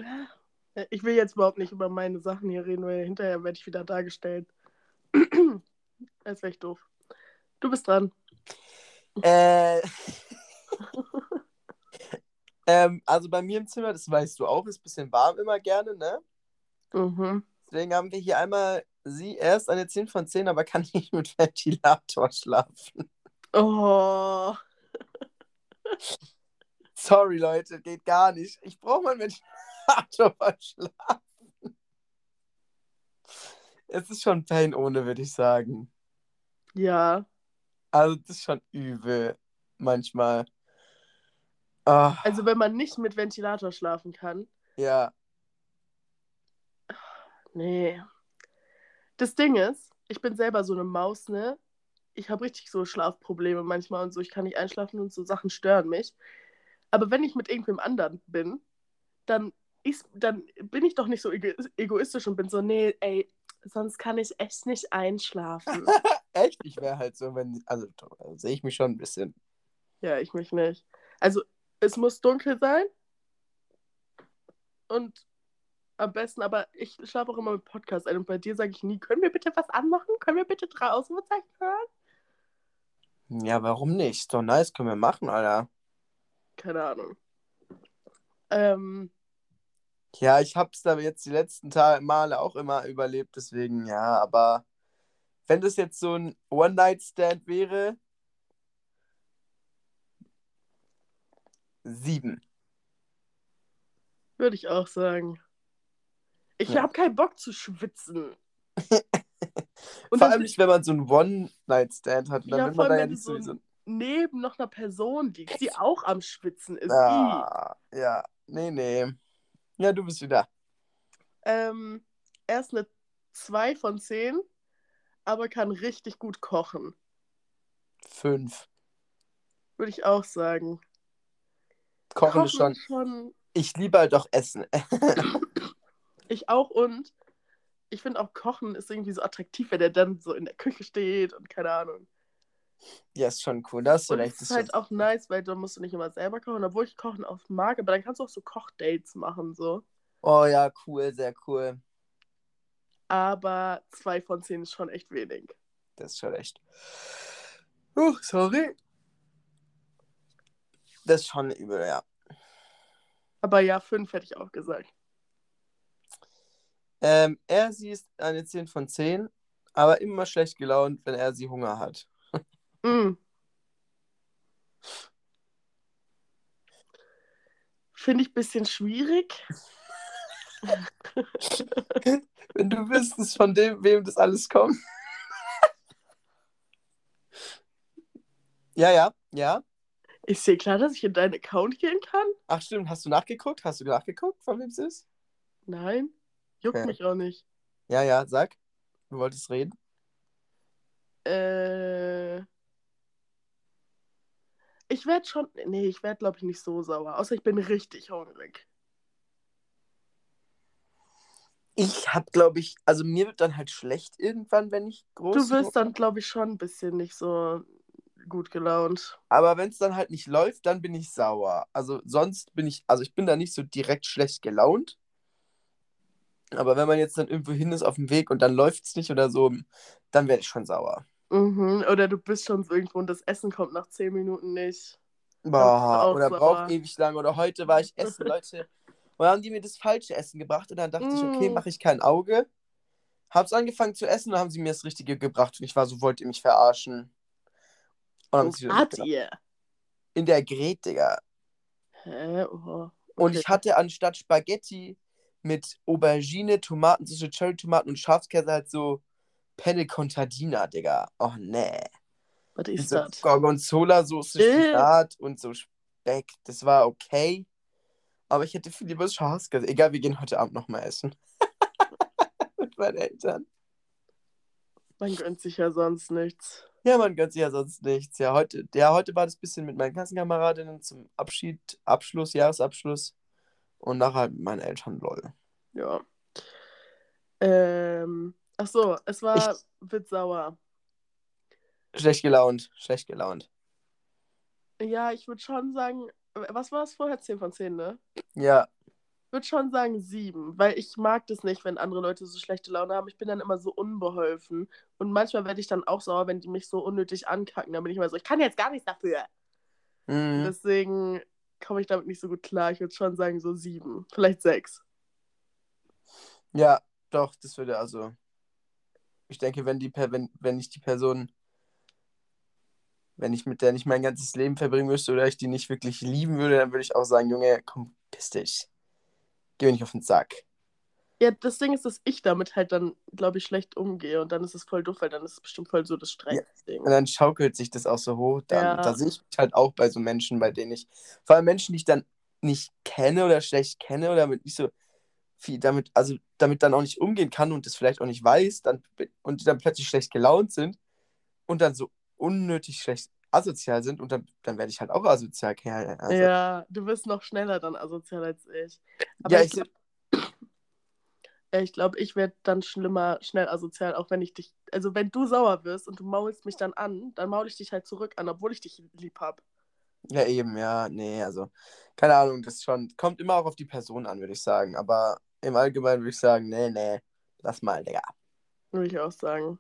äh, ich will jetzt überhaupt nicht über meine Sachen hier reden, weil hinterher werde ich wieder dargestellt. Das wäre echt doof. Du bist dran. Äh, ähm, also bei mir im Zimmer, das weißt du auch, ist ein bisschen warm immer gerne, ne? Mhm. Deswegen haben wir hier einmal sie erst eine 10 von 10, aber kann nicht mit Ventilator schlafen. Oh. Sorry, Leute, geht gar nicht. Ich brauche mal einen Ventilator beim Schlafen. Es ist schon Pain ohne, würde ich sagen. Ja. Also, das ist schon übel. Manchmal. Ah, Also wenn man nicht mit Ventilator schlafen kann. ja. Nee. Das Ding ist, ich bin selber so eine Maus, ne? Ich habe richtig so Schlafprobleme manchmal und so. Ich kann nicht einschlafen und so Sachen stören mich. Aber wenn ich mit irgendwem anderen bin, dann, ist, dann bin ich doch nicht so ego egoistisch und bin so, nee, ey, sonst kann ich echt nicht einschlafen. Echt? Ich wäre halt so, wenn. Also, sehe ich mich schon ein bisschen. ja, ich mich nicht. Also, es muss dunkel sein. Und am besten, aber ich schlafe auch immer mit Podcast ein. Und bei dir sage ich nie, können wir bitte was anmachen? Können wir bitte drei Ausrufezeichen hören? Ja, warum nicht? Doch nice, können wir machen, Alter. Keine Ahnung. Ähm, Ja, ich hab's da jetzt die letzten Male auch immer überlebt, deswegen ja, aber wenn das jetzt so ein One-Night-Stand wäre, sieben. würde ich auch sagen. Ich Ja. habe keinen Bock zu schwitzen. Und Vor allem nicht, wenn man so ein One-Night-Stand hat, dann Ja, will man da ja nicht so ein- neben noch einer Person liegt, die auch am Schwitzen ist. I. Ah, ja, nee, nee. Ja, du bist wieder. Ähm, er ist eine 2 von 10, aber kann richtig gut kochen. Fünf. Würde ich auch sagen. Kochen ist schon. schon. Ich liebe halt auch Essen. Ich auch und ich finde auch Kochen ist irgendwie so attraktiv, wenn der dann so in der Küche steht und keine Ahnung. ja, ist schon cool. Da hast du Und recht. ist ist halt auch nice, weil dann musst du nicht immer selber kochen, obwohl ich Kochen auch mag, aber dann kannst du auch so Kochdates machen, so. Oh ja, cool, sehr cool. Aber 2 von 10 ist schon echt wenig. Das ist schon echt. Uh, sorry. Das ist schon übel, ja. Aber ja, 5 hätte ich auch gesagt. Ähm, er sie ist eine 10 von 10, aber immer schlecht gelaunt, wenn er sie Hunger hat. Mm. Finde ich ein bisschen schwierig. wenn du wüsstest, von dem, wem das alles kommt. ja, ja, ja. Ist dir klar, dass ich in deinen Account gehen kann? Ach stimmt, hast du nachgeguckt? Hast du nachgeguckt, von wem es ist? Nein. Juckt Okay. mich auch nicht. Ja, ja, sag. Du wolltest reden. Äh. Ich werde schon. Nee, ich werde, glaube ich, nicht so sauer. Außer ich bin richtig hungrig. Ich hab, glaube ich, also mir wird dann halt schlecht irgendwann, wenn ich groß Du wirst dann, glaube ich, schon ein bisschen nicht so gut gelaunt. Aber wenn es dann halt nicht läuft, dann bin ich sauer. Also sonst bin ich, also ich bin da nicht so direkt schlecht gelaunt. Aber wenn man jetzt dann irgendwo hin ist auf dem Weg und dann läuft es nicht oder so, dann werde ich schon sauer. Mhm. Oder du bist schon irgendwo und das Essen kommt nach 10 Minuten nicht. Boah, oder sauer. braucht ewig lang. Oder heute war ich essen, Leute. Und dann haben die mir das falsche Essen gebracht und dann dachte ich, okay, Mm. mache ich kein Auge. Hab's angefangen zu essen und dann haben sie mir das Richtige gebracht und ich war so, wollt ihr mich verarschen? Und Wo wart ihr? In der Gret, Digga. Hä? Oh. Und Okay. ich hatte anstatt Spaghetti mit Aubergine, Tomatensauce, Cherry-Tomaten und Schafskäse halt so Penne Contadina, Digga. Oh, nee. Was Und ist so das? Gorgonzola-Soße, Äh. Spinat und so Speck. Das war okay. Aber ich hätte viel lieber Schafskäse. Egal, wir gehen heute Abend nochmal essen. Mit meinen Eltern. Man gönnt sich ja sonst nichts. Ja, man gönnt sich ja sonst nichts. Ja, heute, ja, heute war das bisschen mit meinen Klassenkameradinnen zum Abschied, Abschluss, Jahresabschluss. Und nachher mit meinen Eltern, lol. Ja. Ähm, ach so, es war sauer. Schlecht gelaunt, schlecht gelaunt. Ja, ich würde schon sagen, was war es vorher? 10 von 10, ne? Ja, würde schon sagen 7, weil ich mag das nicht, wenn andere Leute so schlechte Laune haben. Ich bin dann immer so unbeholfen. Und manchmal werde ich dann auch sauer, wenn die mich so unnötig ankacken. Dann bin ich immer so, ich kann jetzt gar nichts dafür. mhm. Deswegen komme ich damit nicht so gut klar. Ich würde schon sagen so 7, vielleicht 6. ja, doch, das würde also. Ich denke, wenn die wenn, wenn ich die Person, wenn ich mit der nicht mein ganzes Leben verbringen müsste oder ich die nicht wirklich lieben würde, dann würde ich auch sagen, Junge, komm, piss dich. Geh mir nicht auf den Sack. Ja, das Ding ist, dass ich damit halt dann, glaube ich, schlecht umgehe. Und dann ist es voll doof, weil dann ist es bestimmt voll so das Streitding. Und dann schaukelt sich das auch so hoch. Dann, Ja. Da sehe ich mich halt auch bei so Menschen, bei denen ich, vor allem Menschen, die ich dann nicht kenne oder schlecht kenne oder mit nicht so viel damit, also damit dann auch nicht umgehen kann und das vielleicht auch nicht weiß, dann und die dann plötzlich schlecht gelaunt sind und dann so unnötig schlecht asozial sind und dann, dann werde ich halt auch asozial, Kerl. Also, Ja, du bist noch schneller dann asozial als ich. Aber ja, ich, ich, ich glaube, ich werde dann schlimmer, schnell asozial, auch wenn ich dich. Also, wenn du sauer wirst und du maulst mich dann an, dann maul ich dich halt zurück an, obwohl ich dich lieb hab. ja eben, ja, nee, also, keine Ahnung, das schon, kommt immer auch auf die Person an, würde ich sagen, aber im Allgemeinen würde ich sagen, nee, nee, lass mal, Digga. Würde ich auch sagen.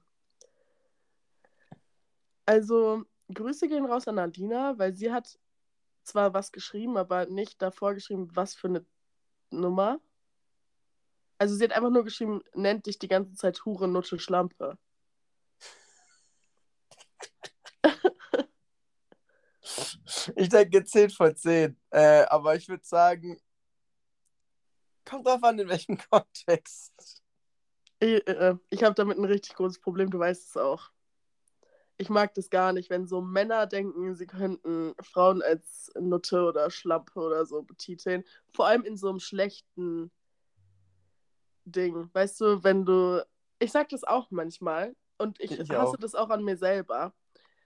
Also, Grüße gehen raus an Nadina, weil sie hat zwar was geschrieben, aber nicht davor geschrieben, was für eine Nummer. Also, sie hat einfach nur geschrieben, nennt dich die ganze Zeit Hure, Nutte, Schlampe. Ich denke 10 von 10. Äh, aber ich würde sagen, kommt drauf an, in welchem Kontext. Ich, äh, ich habe damit ein richtig großes Problem, du weißt es auch. Ich mag das gar nicht, wenn so Männer denken, sie könnten Frauen als Nutte oder Schlampe oder so betiteln. Vor allem in so einem schlechten Ding. Weißt du, wenn du. Ich sag das auch manchmal und ich, Ich hasse auch. das auch an mir selber.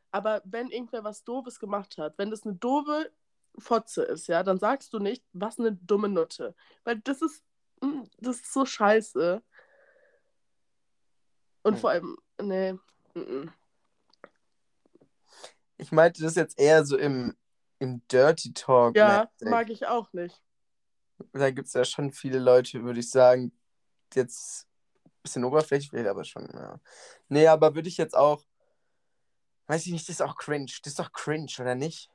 Aber wenn irgendwer was Doofes gemacht hat, wenn das eine doofe Fotze ist, ja, dann sagst du nicht, was eine dumme Nutte. Weil das ist, mm, das ist so scheiße. Und Hm. vor allem, nee, mm, Ich meinte das jetzt eher so im, im Dirty Talk. ja, mäßig. mag ich auch nicht. Da gibt es ja schon viele Leute, würde ich sagen, jetzt ein bisschen oberflächlich, aber schon, ja. Nee, aber würde ich jetzt auch, weiß ich nicht, das ist auch cringe. Das ist doch cringe, oder nicht?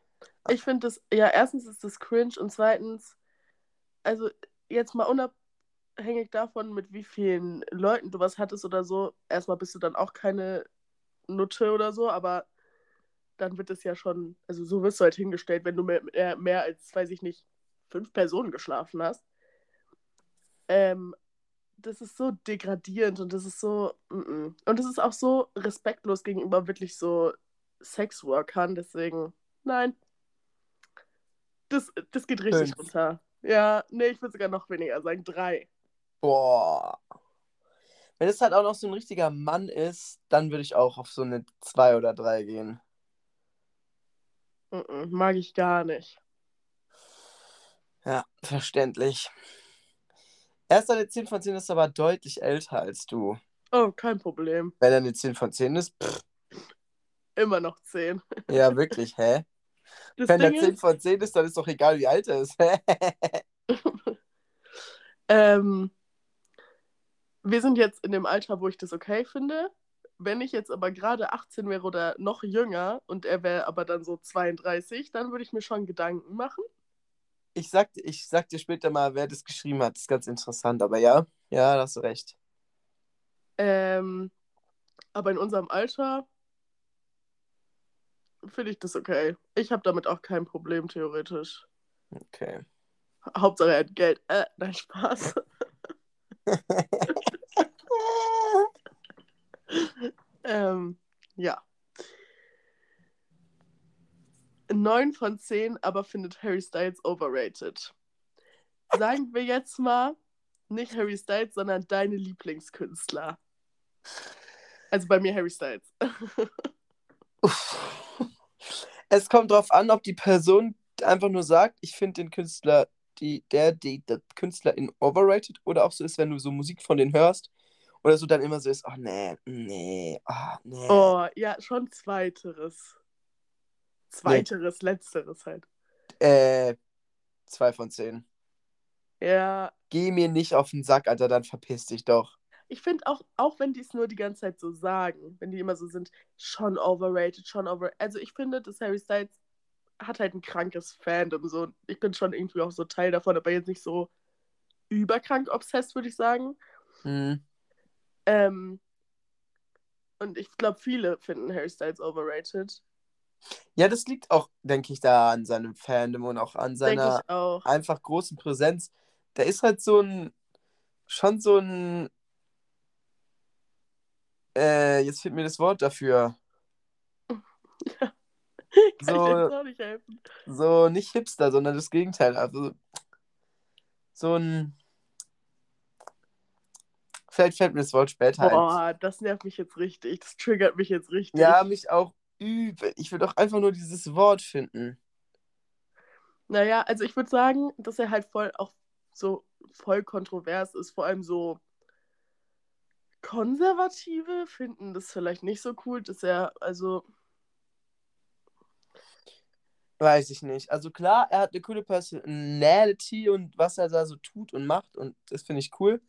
Ich finde das, ja, erstens ist das cringe und zweitens, also jetzt mal unabhängig davon, mit wie vielen Leuten du was hattest oder so, erstmal bist du dann auch keine Nutte oder so, aber dann wird es ja schon, also so wirst du halt hingestellt, wenn du mehr, mehr, als, weiß ich nicht, fünf Personen geschlafen hast. Ähm, das ist so degradierend und das ist so, mm -mm. und das ist auch so respektlos gegenüber wirklich so Sexworkern, deswegen, nein. Das, das geht richtig Fünf. runter. Ja, nee, ich würde sogar noch weniger sagen. Drei. Boah. Wenn es halt auch noch so ein richtiger Mann ist, dann würde ich auch auf so eine 2 oder 3 gehen. Mag ich gar nicht. Ja, verständlich. Er ist eine 10 von 10, ist aber deutlich älter als du. Oh, kein Problem. Wenn er eine 10 von 10 ist, pff, immer noch 10. Ja, wirklich, hä? Das Wenn er Ding 10 ist, von 10 ist, dann ist doch egal, wie alt er ist. ähm, wir sind jetzt in dem Alter, wo ich das okay finde. Wenn ich jetzt aber gerade 18 wäre oder noch jünger und er wäre aber dann so 32, dann würde ich mir schon Gedanken machen. ich, sag, ich sag dir später mal, wer das geschrieben hat. Das ist ganz interessant, aber ja, ja, da hast du recht. Ähm, aber in unserem Alter finde ich das okay. Ich habe damit auch kein Problem, theoretisch. Okay. Hauptsache er hat Geld. Äh, nein, Spaß. ähm, ja. 9 von 10 aber findet Harry Styles overrated. Sagen wir jetzt mal, nicht Harry Styles, sondern deine Lieblingskünstler. Also bei mir Harry Styles. Es kommt drauf an, ob die Person einfach nur sagt, ich finde den Künstler, die, der, die, der Künstler in overrated oder auch so ist, wenn du so Musik von denen hörst oder so dann immer so ist, oh nee, nee, oh nee. Oh, ja, schon zweiteres. Zweiteres, letzteres halt. Äh, zwei von zehn. Ja, Geh mir nicht auf den Sack, Alter, dann verpiss dich doch. ich finde auch, auch wenn die es nur die ganze Zeit so sagen, wenn die immer so sind, schon overrated, schon over. Also ich finde, dass Harry Styles hat halt ein krankes Fandom. So. Ich bin schon irgendwie auch so Teil davon, aber jetzt nicht so überkrank obsessed, würde ich sagen. Hm. Ähm, und ich glaube, viele finden Harry Styles overrated. Ja, das liegt auch, denke ich, da an seinem Fandom und auch an seiner auch. einfach großen Präsenz. Der ist halt so ein, schon so ein, äh, jetzt fehlt mir das Wort dafür. Ich So- nicht. So nicht Hipster, sondern das Gegenteil. Also so ein, vielleicht fällt mir das Wort später ein. Boah, das nervt mich jetzt richtig. Das triggert mich jetzt richtig. Ja, mich auch übel. Ich will doch einfach nur dieses Wort finden. Naja, also ich würde sagen, dass er halt voll auch so voll kontrovers ist. Vor allem so Konservative finden das vielleicht nicht so cool, dass er, also, Weiß ich nicht. Also klar, er hat eine coole Personality und was er da so tut und macht und das finde ich cool.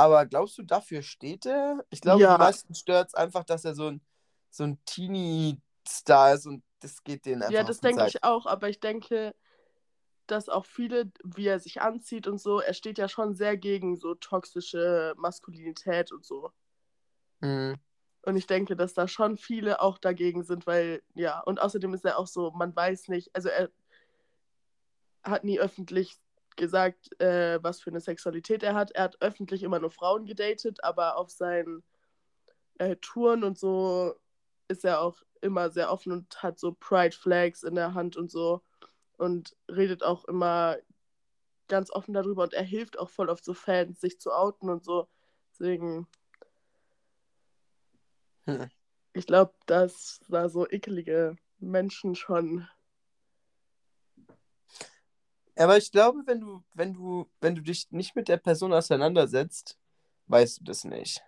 Aber glaubst du, dafür steht er? Ich glaube, Ja. die meisten stört es einfach, dass er so ein, so ein Teenie-Star ist und das geht denen einfach ja, das den denke ich auch, aber ich denke, dass auch viele, wie er sich anzieht und so, er steht ja schon sehr gegen so toxische Maskulinität und so. Hm. Und ich denke, dass da schon viele auch dagegen sind, weil, ja, und außerdem ist er auch so, man weiß nicht, also er hat nie öffentlich gesagt, äh, was für eine Sexualität er hat. Er hat öffentlich immer nur Frauen gedatet, aber auf seinen äh, Touren und so ist er auch immer sehr offen und hat so Pride Flags in der Hand und so und redet auch immer ganz offen darüber und er hilft auch voll oft so Fans, sich zu outen und so. Deswegen, Hm. ich glaube, dass da so ekelige Menschen schon. Aber ich glaube, wenn du, wenn du, wenn du dich nicht mit der Person auseinandersetzt, weißt du das nicht.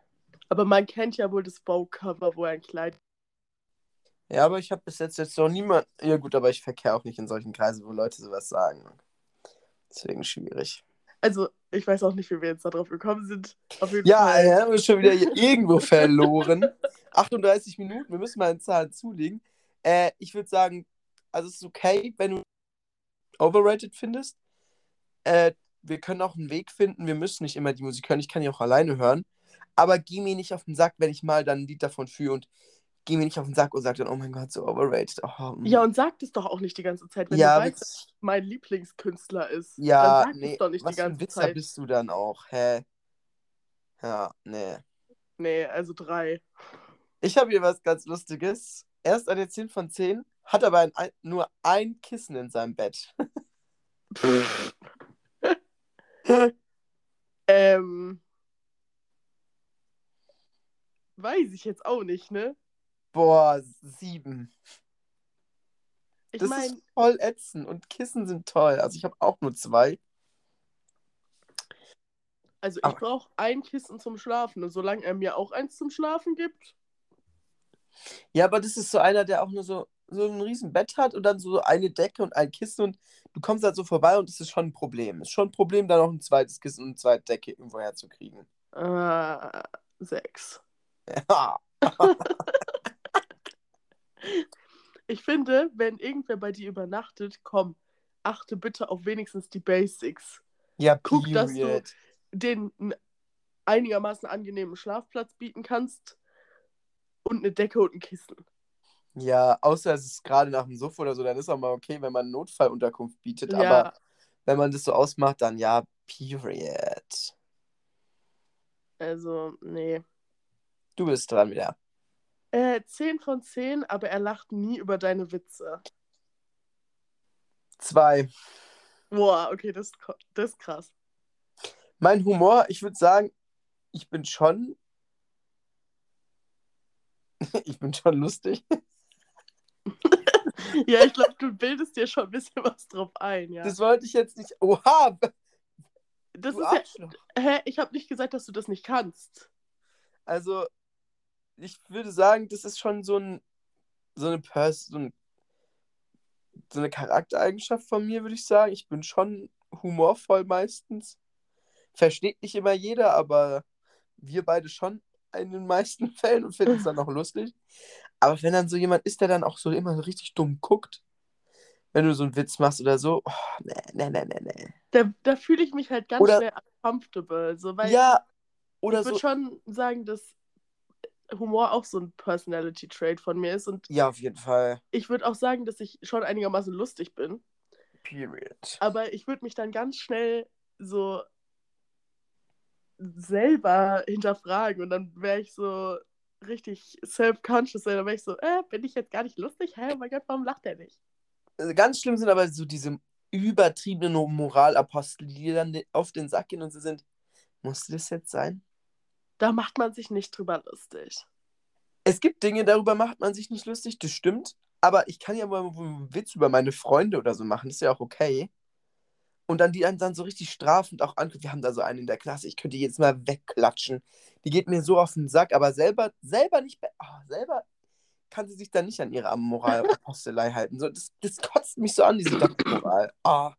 Aber man kennt ja wohl das Vogue-Cover, wo er ein Kleid. Ja, aber ich habe bis jetzt jetzt noch niemand. Ja, gut, aber ich verkehre auch nicht in solchen Kreisen, wo Leute sowas sagen. Deswegen schwierig. Also, ich weiß auch nicht, wie wir jetzt darauf gekommen sind. Ja, Fall. äh, haben wir schon wieder irgendwo verloren. 38 Minuten, wir müssen mal in Zahlen zulegen. Äh, ich würde sagen, also es ist okay, wenn du overrated findest. Äh, wir können auch einen Weg finden, wir müssen nicht immer die Musik hören, ich kann die auch alleine hören. Aber geh mir nicht auf den Sack, wenn ich mal dann ein Lied davon fühle und geh mir nicht auf den Sack und sag dann, oh mein Gott, so overrated. Oh, mm. Ja, und sagt es doch auch nicht die ganze Zeit, wenn ja, du weißt, dass mein Lieblingskünstler ist. ja, dann sag nee, doch nicht was die für ein ganze Witzer Zeit. bist du dann auch, hä? Ja, nee. Nee, also drei. Ich habe hier was ganz Lustiges. Er ist eine 10 von 10, hat aber ein, nur ein Kissen in seinem Bett. ähm. Weiß ich jetzt auch nicht, ne? Boah, sieben. Ich Das meine, ist voll ätzend und Kissen sind toll. Also ich habe auch nur zwei. also ich brauche ein Kissen zum Schlafen und solange er mir auch eins zum Schlafen gibt, Ja, aber das ist so einer, der auch nur so, so ein riesen Bett hat und dann so eine Decke und ein Kissen und du kommst halt so vorbei und das ist schon ein Problem. Ist schon ein Problem, da noch ein zweites Kissen und eine zweite Decke irgendwo herzukriegen. Äh, sechs. Ja. Ich finde, wenn irgendwer bei dir übernachtet, komm, achte bitte auf wenigstens die Basics. Ja, Guck, dass du- period. Den einen einigermaßen angenehmen Schlafplatz bieten kannst und eine Decke und ein Kissen. Ja, außer es ist gerade nach dem Suff oder so, dann ist auch mal okay, wenn man Notfallunterkunft bietet. Ja, Aber wenn man das so ausmacht, dann ja, period. also, nee. Du bist dran wieder. Äh, 10 von 10, aber er lacht nie über deine Witze. Zwei. Boah, okay, das, das ist krass. Mein Humor, ich würde sagen, ich bin schon. ich bin schon lustig. Ja, ich glaube, du bildest dir schon ein bisschen was drauf ein, ja. Das wollte ich jetzt nicht. Oha! Das du ist ja, Arschloch. hä, ich habe nicht gesagt, dass du das nicht kannst. Also, ich würde sagen, das ist schon so ein. So eine Pers so, ein, so eine Charaktereigenschaft von mir, würde ich sagen. Ich bin schon humorvoll meistens. Versteht nicht immer jeder, aber wir beide schon in den meisten Fällen und finden es dann auch lustig. Aber wenn dann so jemand ist, der dann auch so immer so richtig dumm guckt, wenn du so einen Witz machst oder so, oh, nee, nee, nee, nee, nee. Da, da fühle ich mich halt ganz Oder- schnell uncomfortable. So, weil Ja, oder ich würde so. schon sagen, dass Humor auch so ein Personality-Trait von mir ist. Und Ja, auf jeden Fall. ich würde auch sagen, dass ich schon einigermaßen lustig bin. Period. Aber ich würde mich dann ganz schnell so selber hinterfragen und dann wäre ich so richtig self-conscious. Dann wäre ich so, äh, bin ich jetzt gar nicht lustig? Hä, oh mein Gott, warum lacht er nicht? Also ganz schlimm sind aber so diese übertriebenen Moralapostel, die dir dann auf den Sack gehen und sie sind, musste das jetzt sein? Da macht man sich nicht drüber lustig. Es gibt Dinge, darüber macht man sich nicht lustig, das stimmt. Aber ich kann ja mal einen Witz über meine Freunde oder so machen, das ist ja auch okay. Und dann die einen dann so richtig strafend auch angucken. Wir haben da so einen in der Klasse, ich könnte die jetzt mal wegklatschen. Die geht mir so auf den Sack, aber selber, selber nicht, oh, selber kann sie sich dann nicht an ihre Moralapostelei halten. So, das, das kotzt mich so an, diese Doppelmoral. Ah.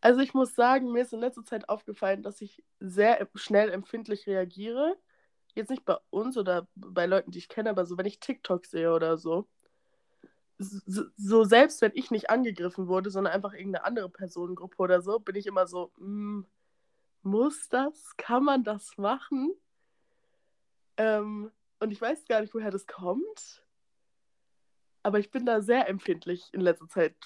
Also ich muss sagen, mir ist in letzter Zeit aufgefallen, dass ich sehr schnell empfindlich reagiere. Jetzt nicht bei uns oder bei Leuten, die ich kenne, aber so, wenn ich TikTok sehe oder so. So, selbst wenn ich nicht angegriffen wurde, sondern einfach irgendeine andere Personengruppe oder so, bin ich immer so, "Mm, muss das? Kann man das machen? Ähm, und ich weiß gar nicht, woher das kommt. Aber ich bin da sehr empfindlich in letzter Zeit.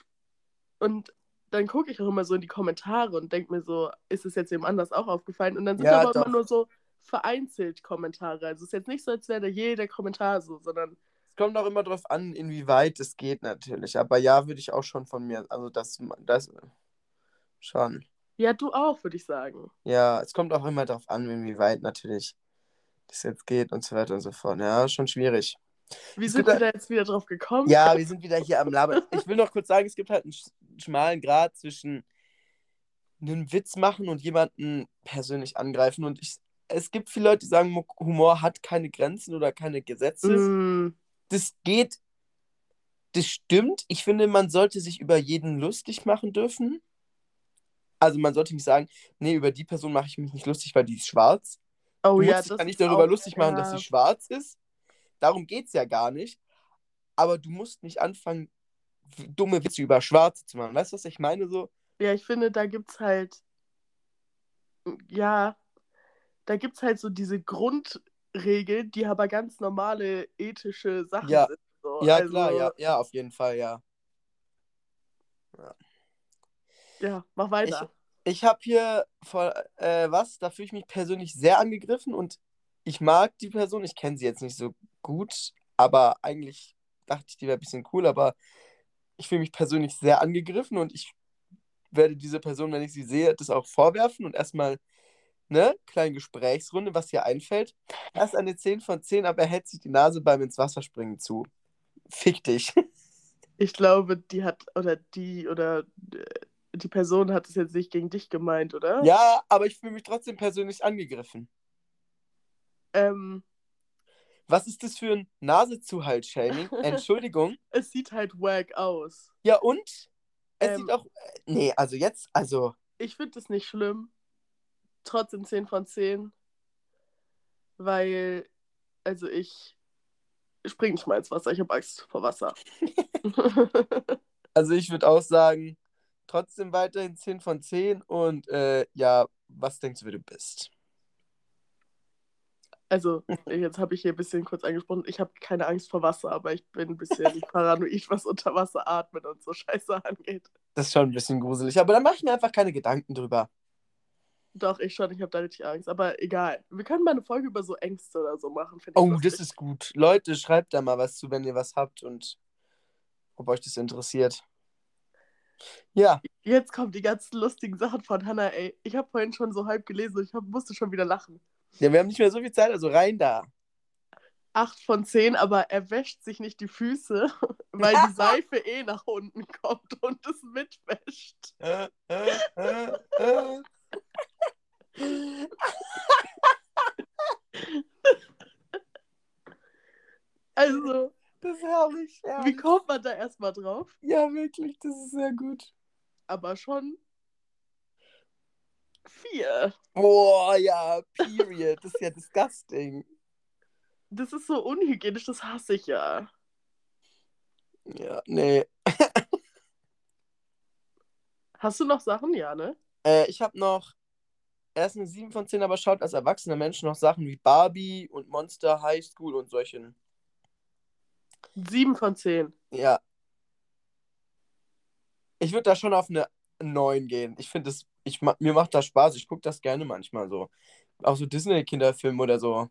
Und dann gucke ich auch immer so in die Kommentare und denke mir so, ist es jetzt jemand anders auch aufgefallen? Und dann sind Ja, aber doch. immer nur so vereinzelt Kommentare. Also es ist jetzt nicht so, als wäre da jeder Kommentar so, sondern kommt auch immer drauf an, inwieweit es geht natürlich. Aber ja, würde ich auch schon von mir, also das, das schon. ja, du auch, würde ich sagen. Ja, es kommt auch immer darauf an, inwieweit natürlich das jetzt geht und so weiter und so fort. Ja, schon schwierig. Wie Es sind wir da jetzt wieder drauf gekommen? Ja, wir sind wieder hier am Labern. Ich will noch kurz sagen, es gibt halt einen sch- schmalen Grad zwischen einen Witz machen und jemanden persönlich angreifen. Und ich, es gibt viele Leute, die sagen, Mo- Humor hat keine Grenzen oder keine Gesetze. Mm, Das geht, das stimmt. Ich finde, man sollte sich über jeden lustig machen dürfen. Also man sollte nicht sagen, nee, über die Person mache ich mich nicht lustig, weil die ist schwarz. oh Du ja, musst dich das ja nicht ist darüber auch, lustig machen, dass ja. sie schwarz ist. Darum geht es ja gar nicht. Aber du musst nicht anfangen, dumme Witze über Schwarze zu machen. Weißt du, was ich meine? So, Ja, ich finde, da gibt's halt, ja, da gibt's halt so diese Grundregeln, die aber ganz normale ethische Sachen Ja. sind. So. ja, also, klar, ja, ja, auf jeden Fall, ja. Ja, mach weiter. Ich habe hier voll, äh, was, da fühle ich mich persönlich sehr angegriffen und ich mag die Person. Ich kenne sie jetzt nicht so gut, aber eigentlich dachte ich, die wäre ein bisschen cool, aber ich fühle mich persönlich sehr angegriffen und ich werde diese Person, wenn ich sie sehe, das auch vorwerfen und erstmal, ne, kleine Gesprächsrunde, was hier einfällt. Er ist eine 10 von 10, aber er hält sich die Nase beim ins Wasser springen zu. Fick dich. Ich glaube, die hat, oder die, oder äh, die Person hat es jetzt nicht gegen dich gemeint, oder? ja, aber ich fühle mich trotzdem persönlich angegriffen. Ähm, Was ist das für ein Nasezuhalt-Shaming? Entschuldigung. Es sieht halt wack aus. Ja, und? Es Ähm. sieht auch. äh, Nee, also jetzt, also. Ich finde es nicht schlimm. Trotzdem 10 von 10. Weil, also ich spring nicht mal ins Wasser. Ich habe Angst vor Wasser. Also ich würde auch sagen, trotzdem weiterhin 10 von 10 und äh, ja, was denkst du, wer du bist? also, jetzt habe ich hier ein bisschen kurz angesprochen. Ich habe keine Angst vor Wasser, aber ich bin ein bisschen paranoid, was unter Wasser atmen und so Scheiße angeht. Das ist schon ein bisschen gruselig, aber dann mache ich mir einfach keine Gedanken drüber. Doch, ich schon. Ich habe da richtig Angst. Aber egal. Wir können mal eine Folge über so Ängste oder so machen. Oh, lustig. das ist gut. Leute, schreibt da mal was zu, wenn ihr was habt und ob euch das interessiert. Ja, Jetzt kommen die ganzen lustigen Sachen von Hannah, ey. Ich habe vorhin schon so halb gelesen und ich hab, musste schon wieder lachen. ja, wir haben nicht mehr so viel Zeit, also rein da. Acht von zehn, aber er wäscht sich nicht die Füße, weil die Seife eh nach unten kommt und es mitwäscht. Also, Das ist herrlich. wie herrlich. kommt man da erstmal drauf? Ja, wirklich, das ist sehr gut. Aber schon vier. Boah, ja, period. Das ist ja disgusting. Das ist so unhygienisch, das hasse ich ja. Ja, nee. Hast du noch Sachen? Ja, ne? Äh, ich habe noch erst eine 7 von 10, aber schaut als erwachsener Mensch noch Sachen wie Barbie und Monster High School und solchen. Sieben von zehn. Ja. Ich würde da schon auf eine 9 gehen. Ich finde es, ich, mir macht das Spaß. Ich gucke das gerne manchmal so. Auch so Disney-Kinderfilme oder so.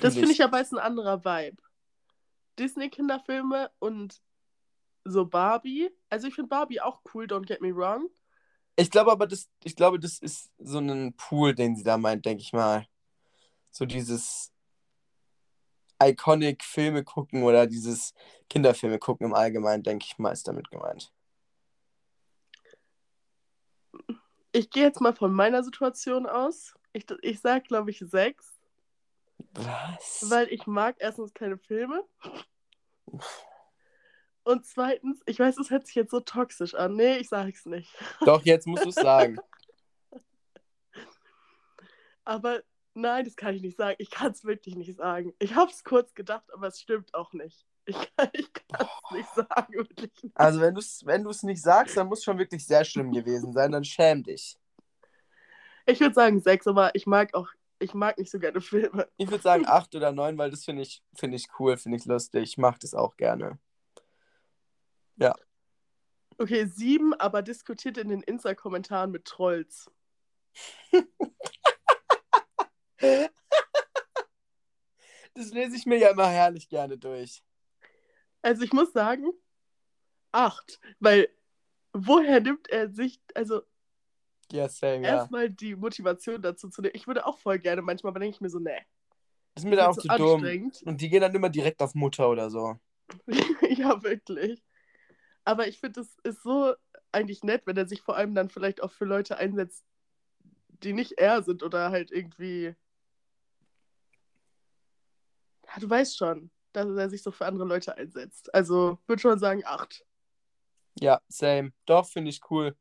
Das Fühl finde ich aber ist ein anderer Vibe. Disney-Kinderfilme und so Barbie. Also ich finde Barbie auch cool, don't get me wrong. Ich glaube aber, das, ich glaube, das ist so ein Pool, den sie da meint, denke ich mal. So dieses iconic Filme gucken oder dieses Kinderfilme gucken im Allgemeinen, denke ich mal, ist damit gemeint. Ich gehe jetzt mal von meiner Situation aus. Ich, ich sag, glaube ich, sechs, Was? weil ich mag erstens keine Filme. Und zweitens, ich weiß, es hört sich jetzt so toxisch an. Nee, ich sag's nicht. Doch, jetzt musst du es sagen. Aber nein, das kann ich nicht sagen. Ich kann es wirklich nicht sagen. Ich habe es kurz gedacht, aber es stimmt auch nicht. Ich kann es nicht sagen, wirklich nicht. Also, wenn du es wenn du's nicht sagst, dann muss es schon wirklich sehr schlimm gewesen sein. Dann schäm dich. Ich würde sagen sechs, aber ich mag auch, ich mag nicht so gerne Filme. Ich würde sagen acht oder neun, weil das finde ich, find ich cool, finde ich lustig. Ich mache das auch gerne. Okay, sieben, aber diskutiert in den Insta-Kommentaren mit Trolls. Das lese ich mir ja immer herrlich gerne durch. Also ich muss sagen, acht, weil woher nimmt er sich, also Ja, same, ja. erstmal die Motivation dazu zu nehmen. Ich würde auch voll gerne, manchmal aber denke ich mir so, nee. Das ist mir dann auch so zu dumm. anstrengend. Und die gehen dann immer direkt auf Mutter oder so. ja, wirklich. Aber ich finde, es ist so eigentlich nett, wenn er sich vor allem dann vielleicht auch für Leute einsetzt, die nicht er sind oder halt irgendwie. Ja, du weißt schon, dass er sich so für andere Leute einsetzt. Also, würde schon sagen, acht. Ja, same. Doch, finde ich cool.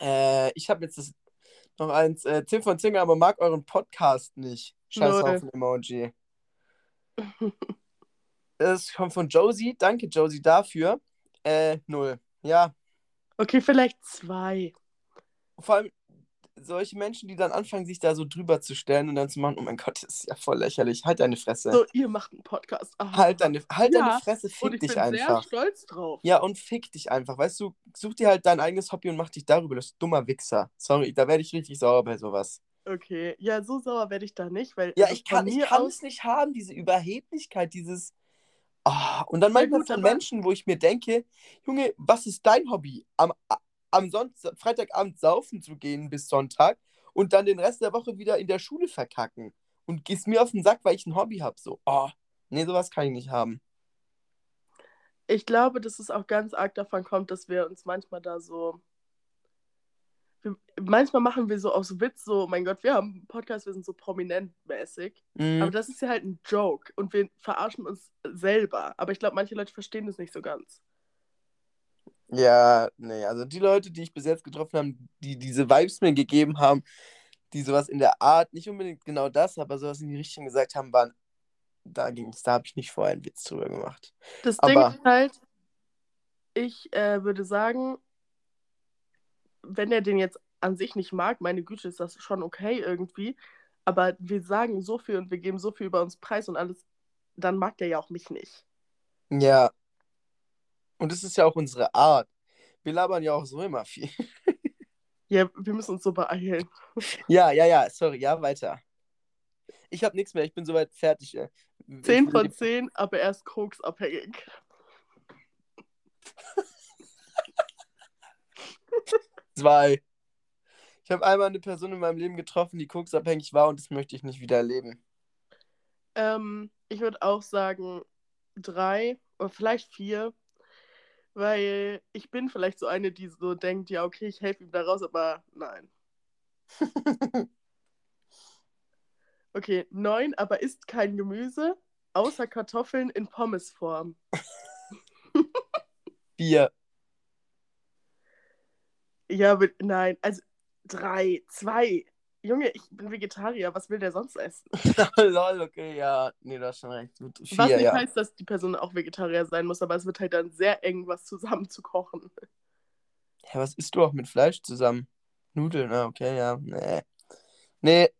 Äh, ich habe jetzt das, noch eins. Äh, Tim von Zinger, aber mag euren Podcast nicht. Null. Scheißhaufen-Emoji. Es kommt von Josie. Danke, Josie, dafür. Äh, null. Ja, Okay, vielleicht zwei. vor allem solche Menschen, die dann anfangen, sich da so drüber zu stellen und dann zu machen, oh mein Gott, das ist ja voll lächerlich. Halt deine Fresse. So, ihr macht einen Podcast. Ah. Halt deine, halt Ja, deine Fresse, Und fick ich dich bin einfach. sehr stolz drauf. Ja, und fick dich einfach. Weißt du, such dir halt dein eigenes Hobby und mach dich darüber. Das dummer Wichser. Sorry, da werde ich richtig sauer bei sowas. Okay, ja, so sauer werde ich da nicht, weil Ja, also ich kann, ich kann aus es nicht haben, diese Überheblichkeit, dieses. Ah, und dann manchmal gut, von Menschen, wo ich mir denke, Junge, was ist dein Hobby? Am, am Sonntag, Freitagabend saufen zu gehen bis Sonntag und dann den Rest der Woche wieder in der Schule verkacken. Und gehst mir auf den Sack, weil ich ein Hobby habe. So, oh, nee, sowas kann ich nicht haben. Ich glaube, dass es auch ganz arg davon kommt, dass wir uns manchmal da so manchmal machen wir so aus Witz so, mein Gott, wir haben einen Podcast, wir sind so prominent-mäßig. Mhm. Aber das ist ja halt ein Joke und wir verarschen uns selber. Aber ich glaube, manche Leute verstehen das nicht so ganz. Ja, nee, also die Leute, die ich bis jetzt getroffen habe, die diese Vibes mir gegeben haben, die sowas in der Art, nicht unbedingt genau das, aber sowas in die Richtung gesagt haben, waren, da ging's, da habe ich nicht vorher einen Witz drüber gemacht. Das Aber- Ding ist halt, ich äh, würde sagen, wenn er den jetzt an sich nicht mag, meine Güte, ist das schon okay irgendwie. Aber wir sagen so viel und wir geben so viel über uns preis und alles, dann mag der ja auch mich nicht. Ja. Und das ist ja auch unsere Art. Wir labern ja auch so immer viel. Ja, wir müssen uns so beeilen. Ja, ja, ja, sorry, ja, weiter. Ich habe nichts mehr, ich bin soweit fertig. äh. Ich 10 will von die- 10, aber er ist koksabhängig. Zwei. Ich habe einmal eine Person in meinem Leben getroffen, die koksabhängig war und das möchte ich nicht wieder erleben. Ähm, ich würde auch sagen drei oder vielleicht vier, weil ich bin vielleicht so eine, die so denkt, ja, okay, ich helfe ihm da raus, aber nein. Okay, neun, aber isst kein Gemüse, außer Kartoffeln in Pommesform. Vier. Ja, nein, also drei, zwei. Junge, ich bin Vegetarier, was will der sonst essen? Lol, okay, ja. Nee, du hast schon recht. Gut, Vier, Was nicht ja. heißt, dass die Person auch Vegetarier sein muss, aber es wird halt dann sehr eng, was zusammen zu kochen. Ja, was isst du auch mit Fleisch zusammen? Nudeln, ah, okay, ja. Nee. Nee,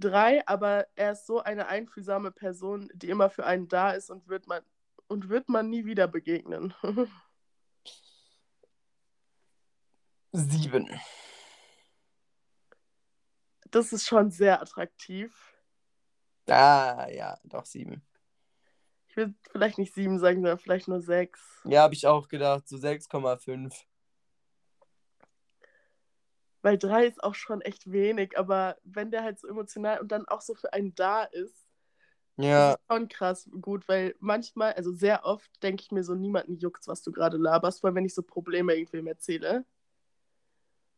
Drei, aber er ist so eine einfühlsame Person, die immer für einen da ist und wird man und wird man nie wieder begegnen. sieben. Das ist schon sehr attraktiv. Ah, ja, doch sieben. Ich würde vielleicht nicht sieben sagen, sondern vielleicht nur sechs. Ja, habe ich auch gedacht, so 6,5. Weil drei ist auch schon echt wenig, aber wenn der halt so emotional und dann auch so für einen da ist, Ja, ist schon krass gut, weil manchmal, also sehr oft denke ich mir so, niemanden juckt's, was du gerade laberst, weil wenn ich so Probleme irgendwem erzähle.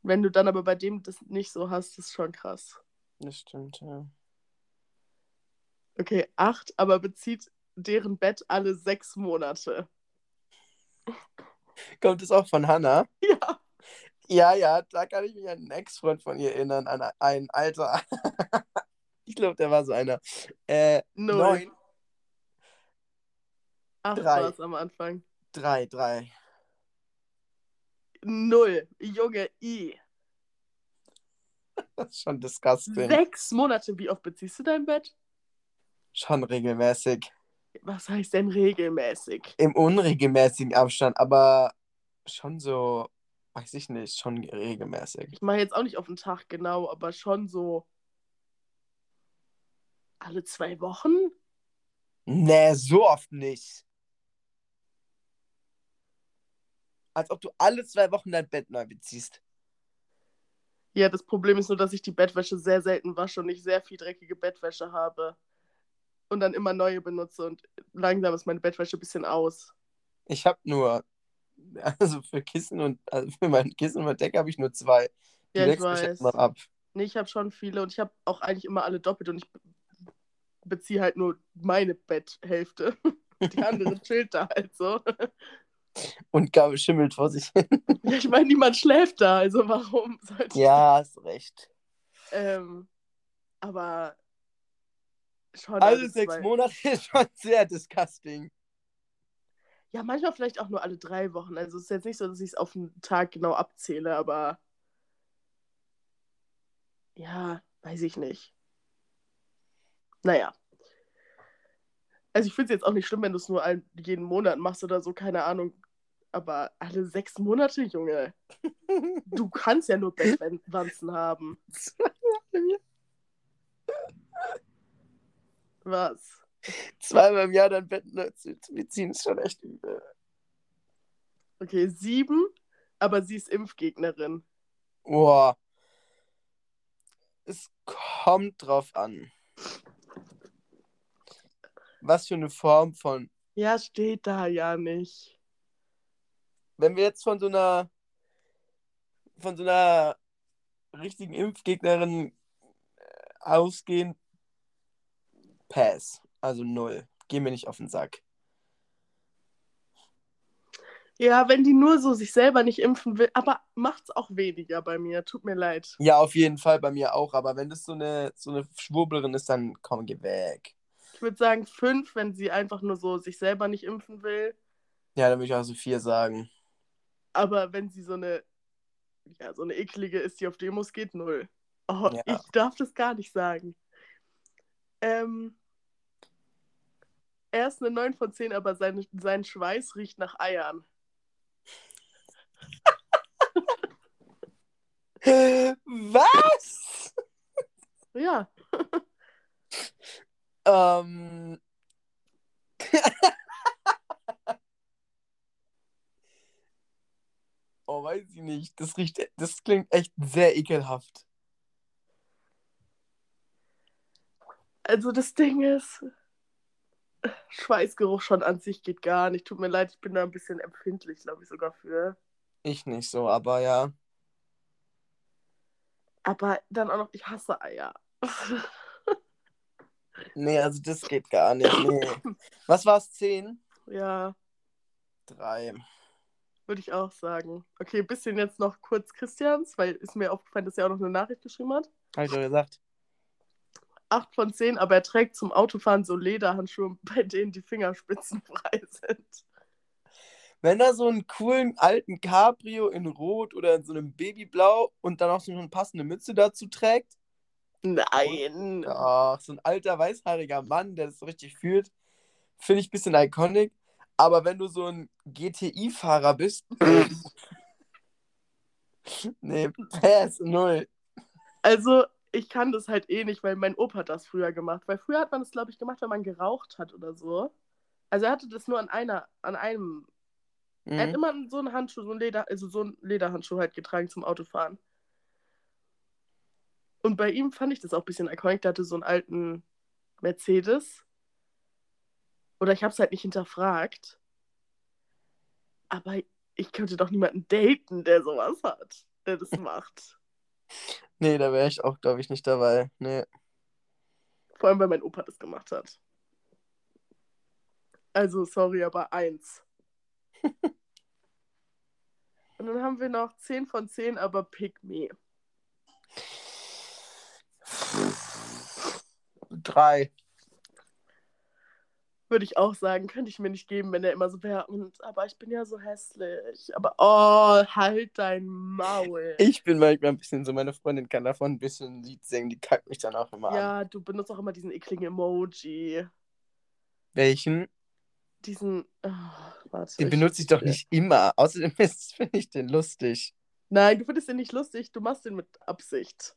Wenn du dann aber bei dem das nicht so hast, ist schon krass. das stimmt, ja. Okay, acht, aber bezieht deren Bett alle sechs Monate. Kommt es auch von Hannah? Ja. Ja, ja, da kann ich mich an einen Ex-Freund von ihr erinnern, an einen Alter. ich glaube, der war so einer. Äh, Null. neun, Acht drei. war es am Anfang. drei, drei. Null. Junge, I. Das ist schon disgusting. Sechs Monate. Wie oft beziehst du dein Bett? Schon regelmäßig. Was heißt denn regelmäßig? Im unregelmäßigen Abstand, aber schon so, weiß ich nicht, schon regelmäßig. Ich mache jetzt auch nicht auf den Tag genau, aber schon so alle zwei Wochen? Nee, so oft nicht. Als ob du alle zwei Wochen dein Bett neu beziehst. Ja, das Problem ist nur, dass ich die Bettwäsche sehr selten wasche und ich sehr viel dreckige Bettwäsche habe. Und dann immer neue benutze und langsam ist meine Bettwäsche ein bisschen aus. Ich habe nur, also für Kissen und, also für mein Kissen und mein Decke habe ich nur zwei. Die Ja, ich weiß. mal ab. Nee, ich habe schon viele und ich habe auch eigentlich immer alle doppelt und ich be- beziehe halt nur meine Betthälfte. Die andere chillt da halt so. Und Gabe schimmelt vor sich hin. Ja, ich meine, niemand schläft da, also warum sollte Ja, hast recht. Ähm, aber schon. Alle alle sechs zwei- Monate ist schon sehr disgusting. Ja, manchmal vielleicht auch nur alle drei Wochen. Also es ist jetzt nicht so, dass ich es auf den Tag genau abzähle, aber ja, weiß ich nicht. Naja. Also ich finde es jetzt auch nicht schlimm, wenn du es nur jeden Monat machst oder so, keine Ahnung. Aber alle sechs Monate, Junge. Du kannst ja nur Bettwanzen haben. Was? Zweimal im Jahr dein Bett zu zu beziehen ist schon echt übel. Okay, sieben, aber sie ist Impfgegnerin. Boah. Es kommt drauf an. Was für eine Form von. Ja, steht da ja nicht. Wenn wir jetzt von so einer von so einer richtigen Impfgegnerin äh, ausgehen, Pass. Also null. Geh mir nicht auf den Sack. Ja, wenn die nur so sich selber nicht impfen will, aber macht's auch weniger bei mir. Tut mir leid. Ja, auf jeden Fall bei mir auch, aber wenn das so eine, so eine Schwurblerin ist, dann komm, geh weg. Ich würde sagen fünf, wenn sie einfach nur so sich selber nicht impfen will. Ja, dann würde ich auch so vier sagen. Aber wenn sie so eine, ja, so eine eklige ist, die auf Demos geht, null. Oh, Ja. ich darf das gar nicht sagen. Ähm, er ist eine 9 von 10, aber sein, sein Schweiß riecht nach Eiern. Was? Ja, Ähm. Oh, weiß ich nicht. Das riecht, das klingt echt sehr ekelhaft. also das Ding ist, Schweißgeruch schon an sich geht gar nicht. Tut mir leid, ich bin da ein bisschen empfindlich, glaube ich, sogar für. Ich nicht so, aber ja. Aber dann auch noch, ich hasse Eier. Nee, also das geht gar nicht. Nee. Was war es? Zehn? ja, Drei. Würde ich auch sagen. Okay, ein bisschen jetzt noch kurz Christians, weil ist mir aufgefallen, dass er auch noch eine Nachricht geschrieben hat. Hab ich doch gesagt. 8 von 10, aber er trägt zum Autofahren so Lederhandschuhe, bei denen die Fingerspitzen frei sind. Wenn er so einen coolen alten Cabrio in Rot oder in so einem Babyblau und dann auch so eine passende Mütze dazu trägt. Nein. Ach, so ein alter weißhaariger Mann, der das so richtig fühlt, finde ich ein bisschen iconic. Aber wenn du so ein GTI-Fahrer bist. nee, Pass, null. Also, ich kann das halt eh nicht, weil mein Opa hat das früher gemacht. Weil früher hat man das, glaube ich, gemacht, wenn man geraucht hat oder so. Also, er hatte das nur an einer, an einem. Er hat Mhm. immer so einen Handschuh, so einen Leder, also so einen Lederhandschuh halt getragen zum Autofahren. Und bei ihm fand ich das auch ein bisschen iconic. Der hatte so einen alten Mercedes. Oder ich habe es halt nicht hinterfragt. Aber ich könnte doch niemanden daten, der sowas hat, der das macht. Nee, da wäre ich auch, glaube ich, nicht dabei. Nee. Vor allem, weil mein Opa das gemacht hat. Also, sorry, aber eins. Und dann haben wir noch 10 von 10, aber Pick Me. Drei. Würde ich auch sagen, könnte ich mir nicht geben, wenn er immer so wäre. Und aber ich bin ja so hässlich. Aber oh, halt dein Maul. Ich bin manchmal ein bisschen so, meine Freundin kann davon ein bisschen ein Lied singen, die kackt mich dann auch immer an. ja, du benutzt auch immer diesen ekligen Emoji. Welchen? Diesen. Oh, warte. Den ich- benutze ich doch nicht immer. Außerdem finde ich den lustig. Nein, du findest den nicht lustig. Du machst den mit Absicht.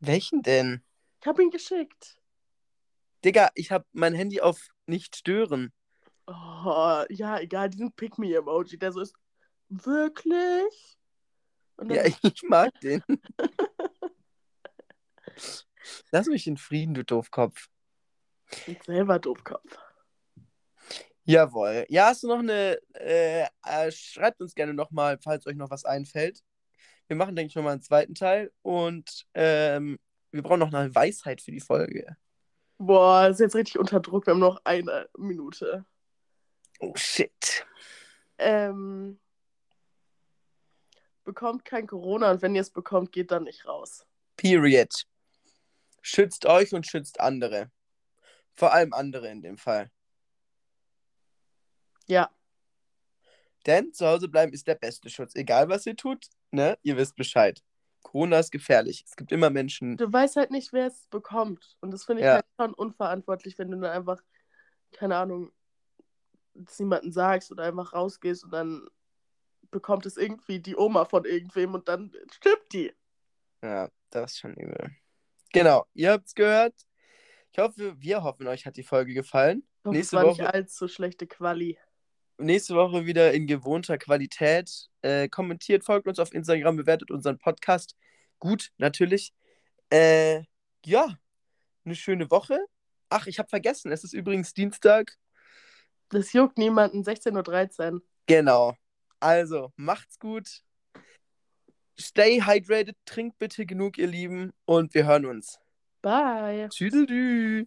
Welchen denn? Ich habe ihn geschickt. Digga, ich habe mein Handy auf nicht stören. Oh, ja, egal, diesen Pick-Me-Emoji, der so ist. Wirklich? Ja, ich mag den. Lass mich in Frieden, du Doofkopf. ich selber Doofkopf. Jawohl. Ja, hast du noch eine. Äh, äh, schreibt uns gerne nochmal, falls euch noch was einfällt. Wir machen, denke ich, nochmal einen zweiten Teil. Und ähm, wir brauchen noch eine Weisheit für die Folge. Boah, ist jetzt richtig unter Druck. Wir haben noch eine Minute. Oh, shit. Ähm, bekommt kein Corona und wenn ihr es bekommt, geht dann nicht raus. Period. Schützt euch und schützt andere. Vor allem andere in dem Fall. Ja, Denn zu Hause bleiben ist der beste Schutz. Egal was ihr tut, ne? Ihr wisst Bescheid. Corona ist gefährlich. Es gibt immer Menschen. du weißt halt nicht, wer es bekommt. Und das finde ich Ja. halt schon unverantwortlich, wenn du dann einfach, keine Ahnung, es niemandem sagst oder einfach rausgehst und dann bekommt es irgendwie die Oma von irgendwem und dann stirbt die. Ja, das ist schon übel. Genau, ihr habt's gehört. Ich hoffe, wir hoffen, euch hat die Folge gefallen. Ich hoffe, Nächste es war nicht Woche- allzu schlechte Quali. Nächste Woche wieder in gewohnter Qualität. Äh, kommentiert, folgt uns auf Instagram, bewertet unseren Podcast. Gut, natürlich. Äh, ja, eine schöne Woche. Ach, ich habe vergessen, es ist übrigens Dienstag. Das juckt niemanden. 16.13 Uhr. Genau. Also, macht's gut. stay hydrated, trinkt bitte genug, ihr Lieben, und wir hören uns. Bye. Tschüdelü.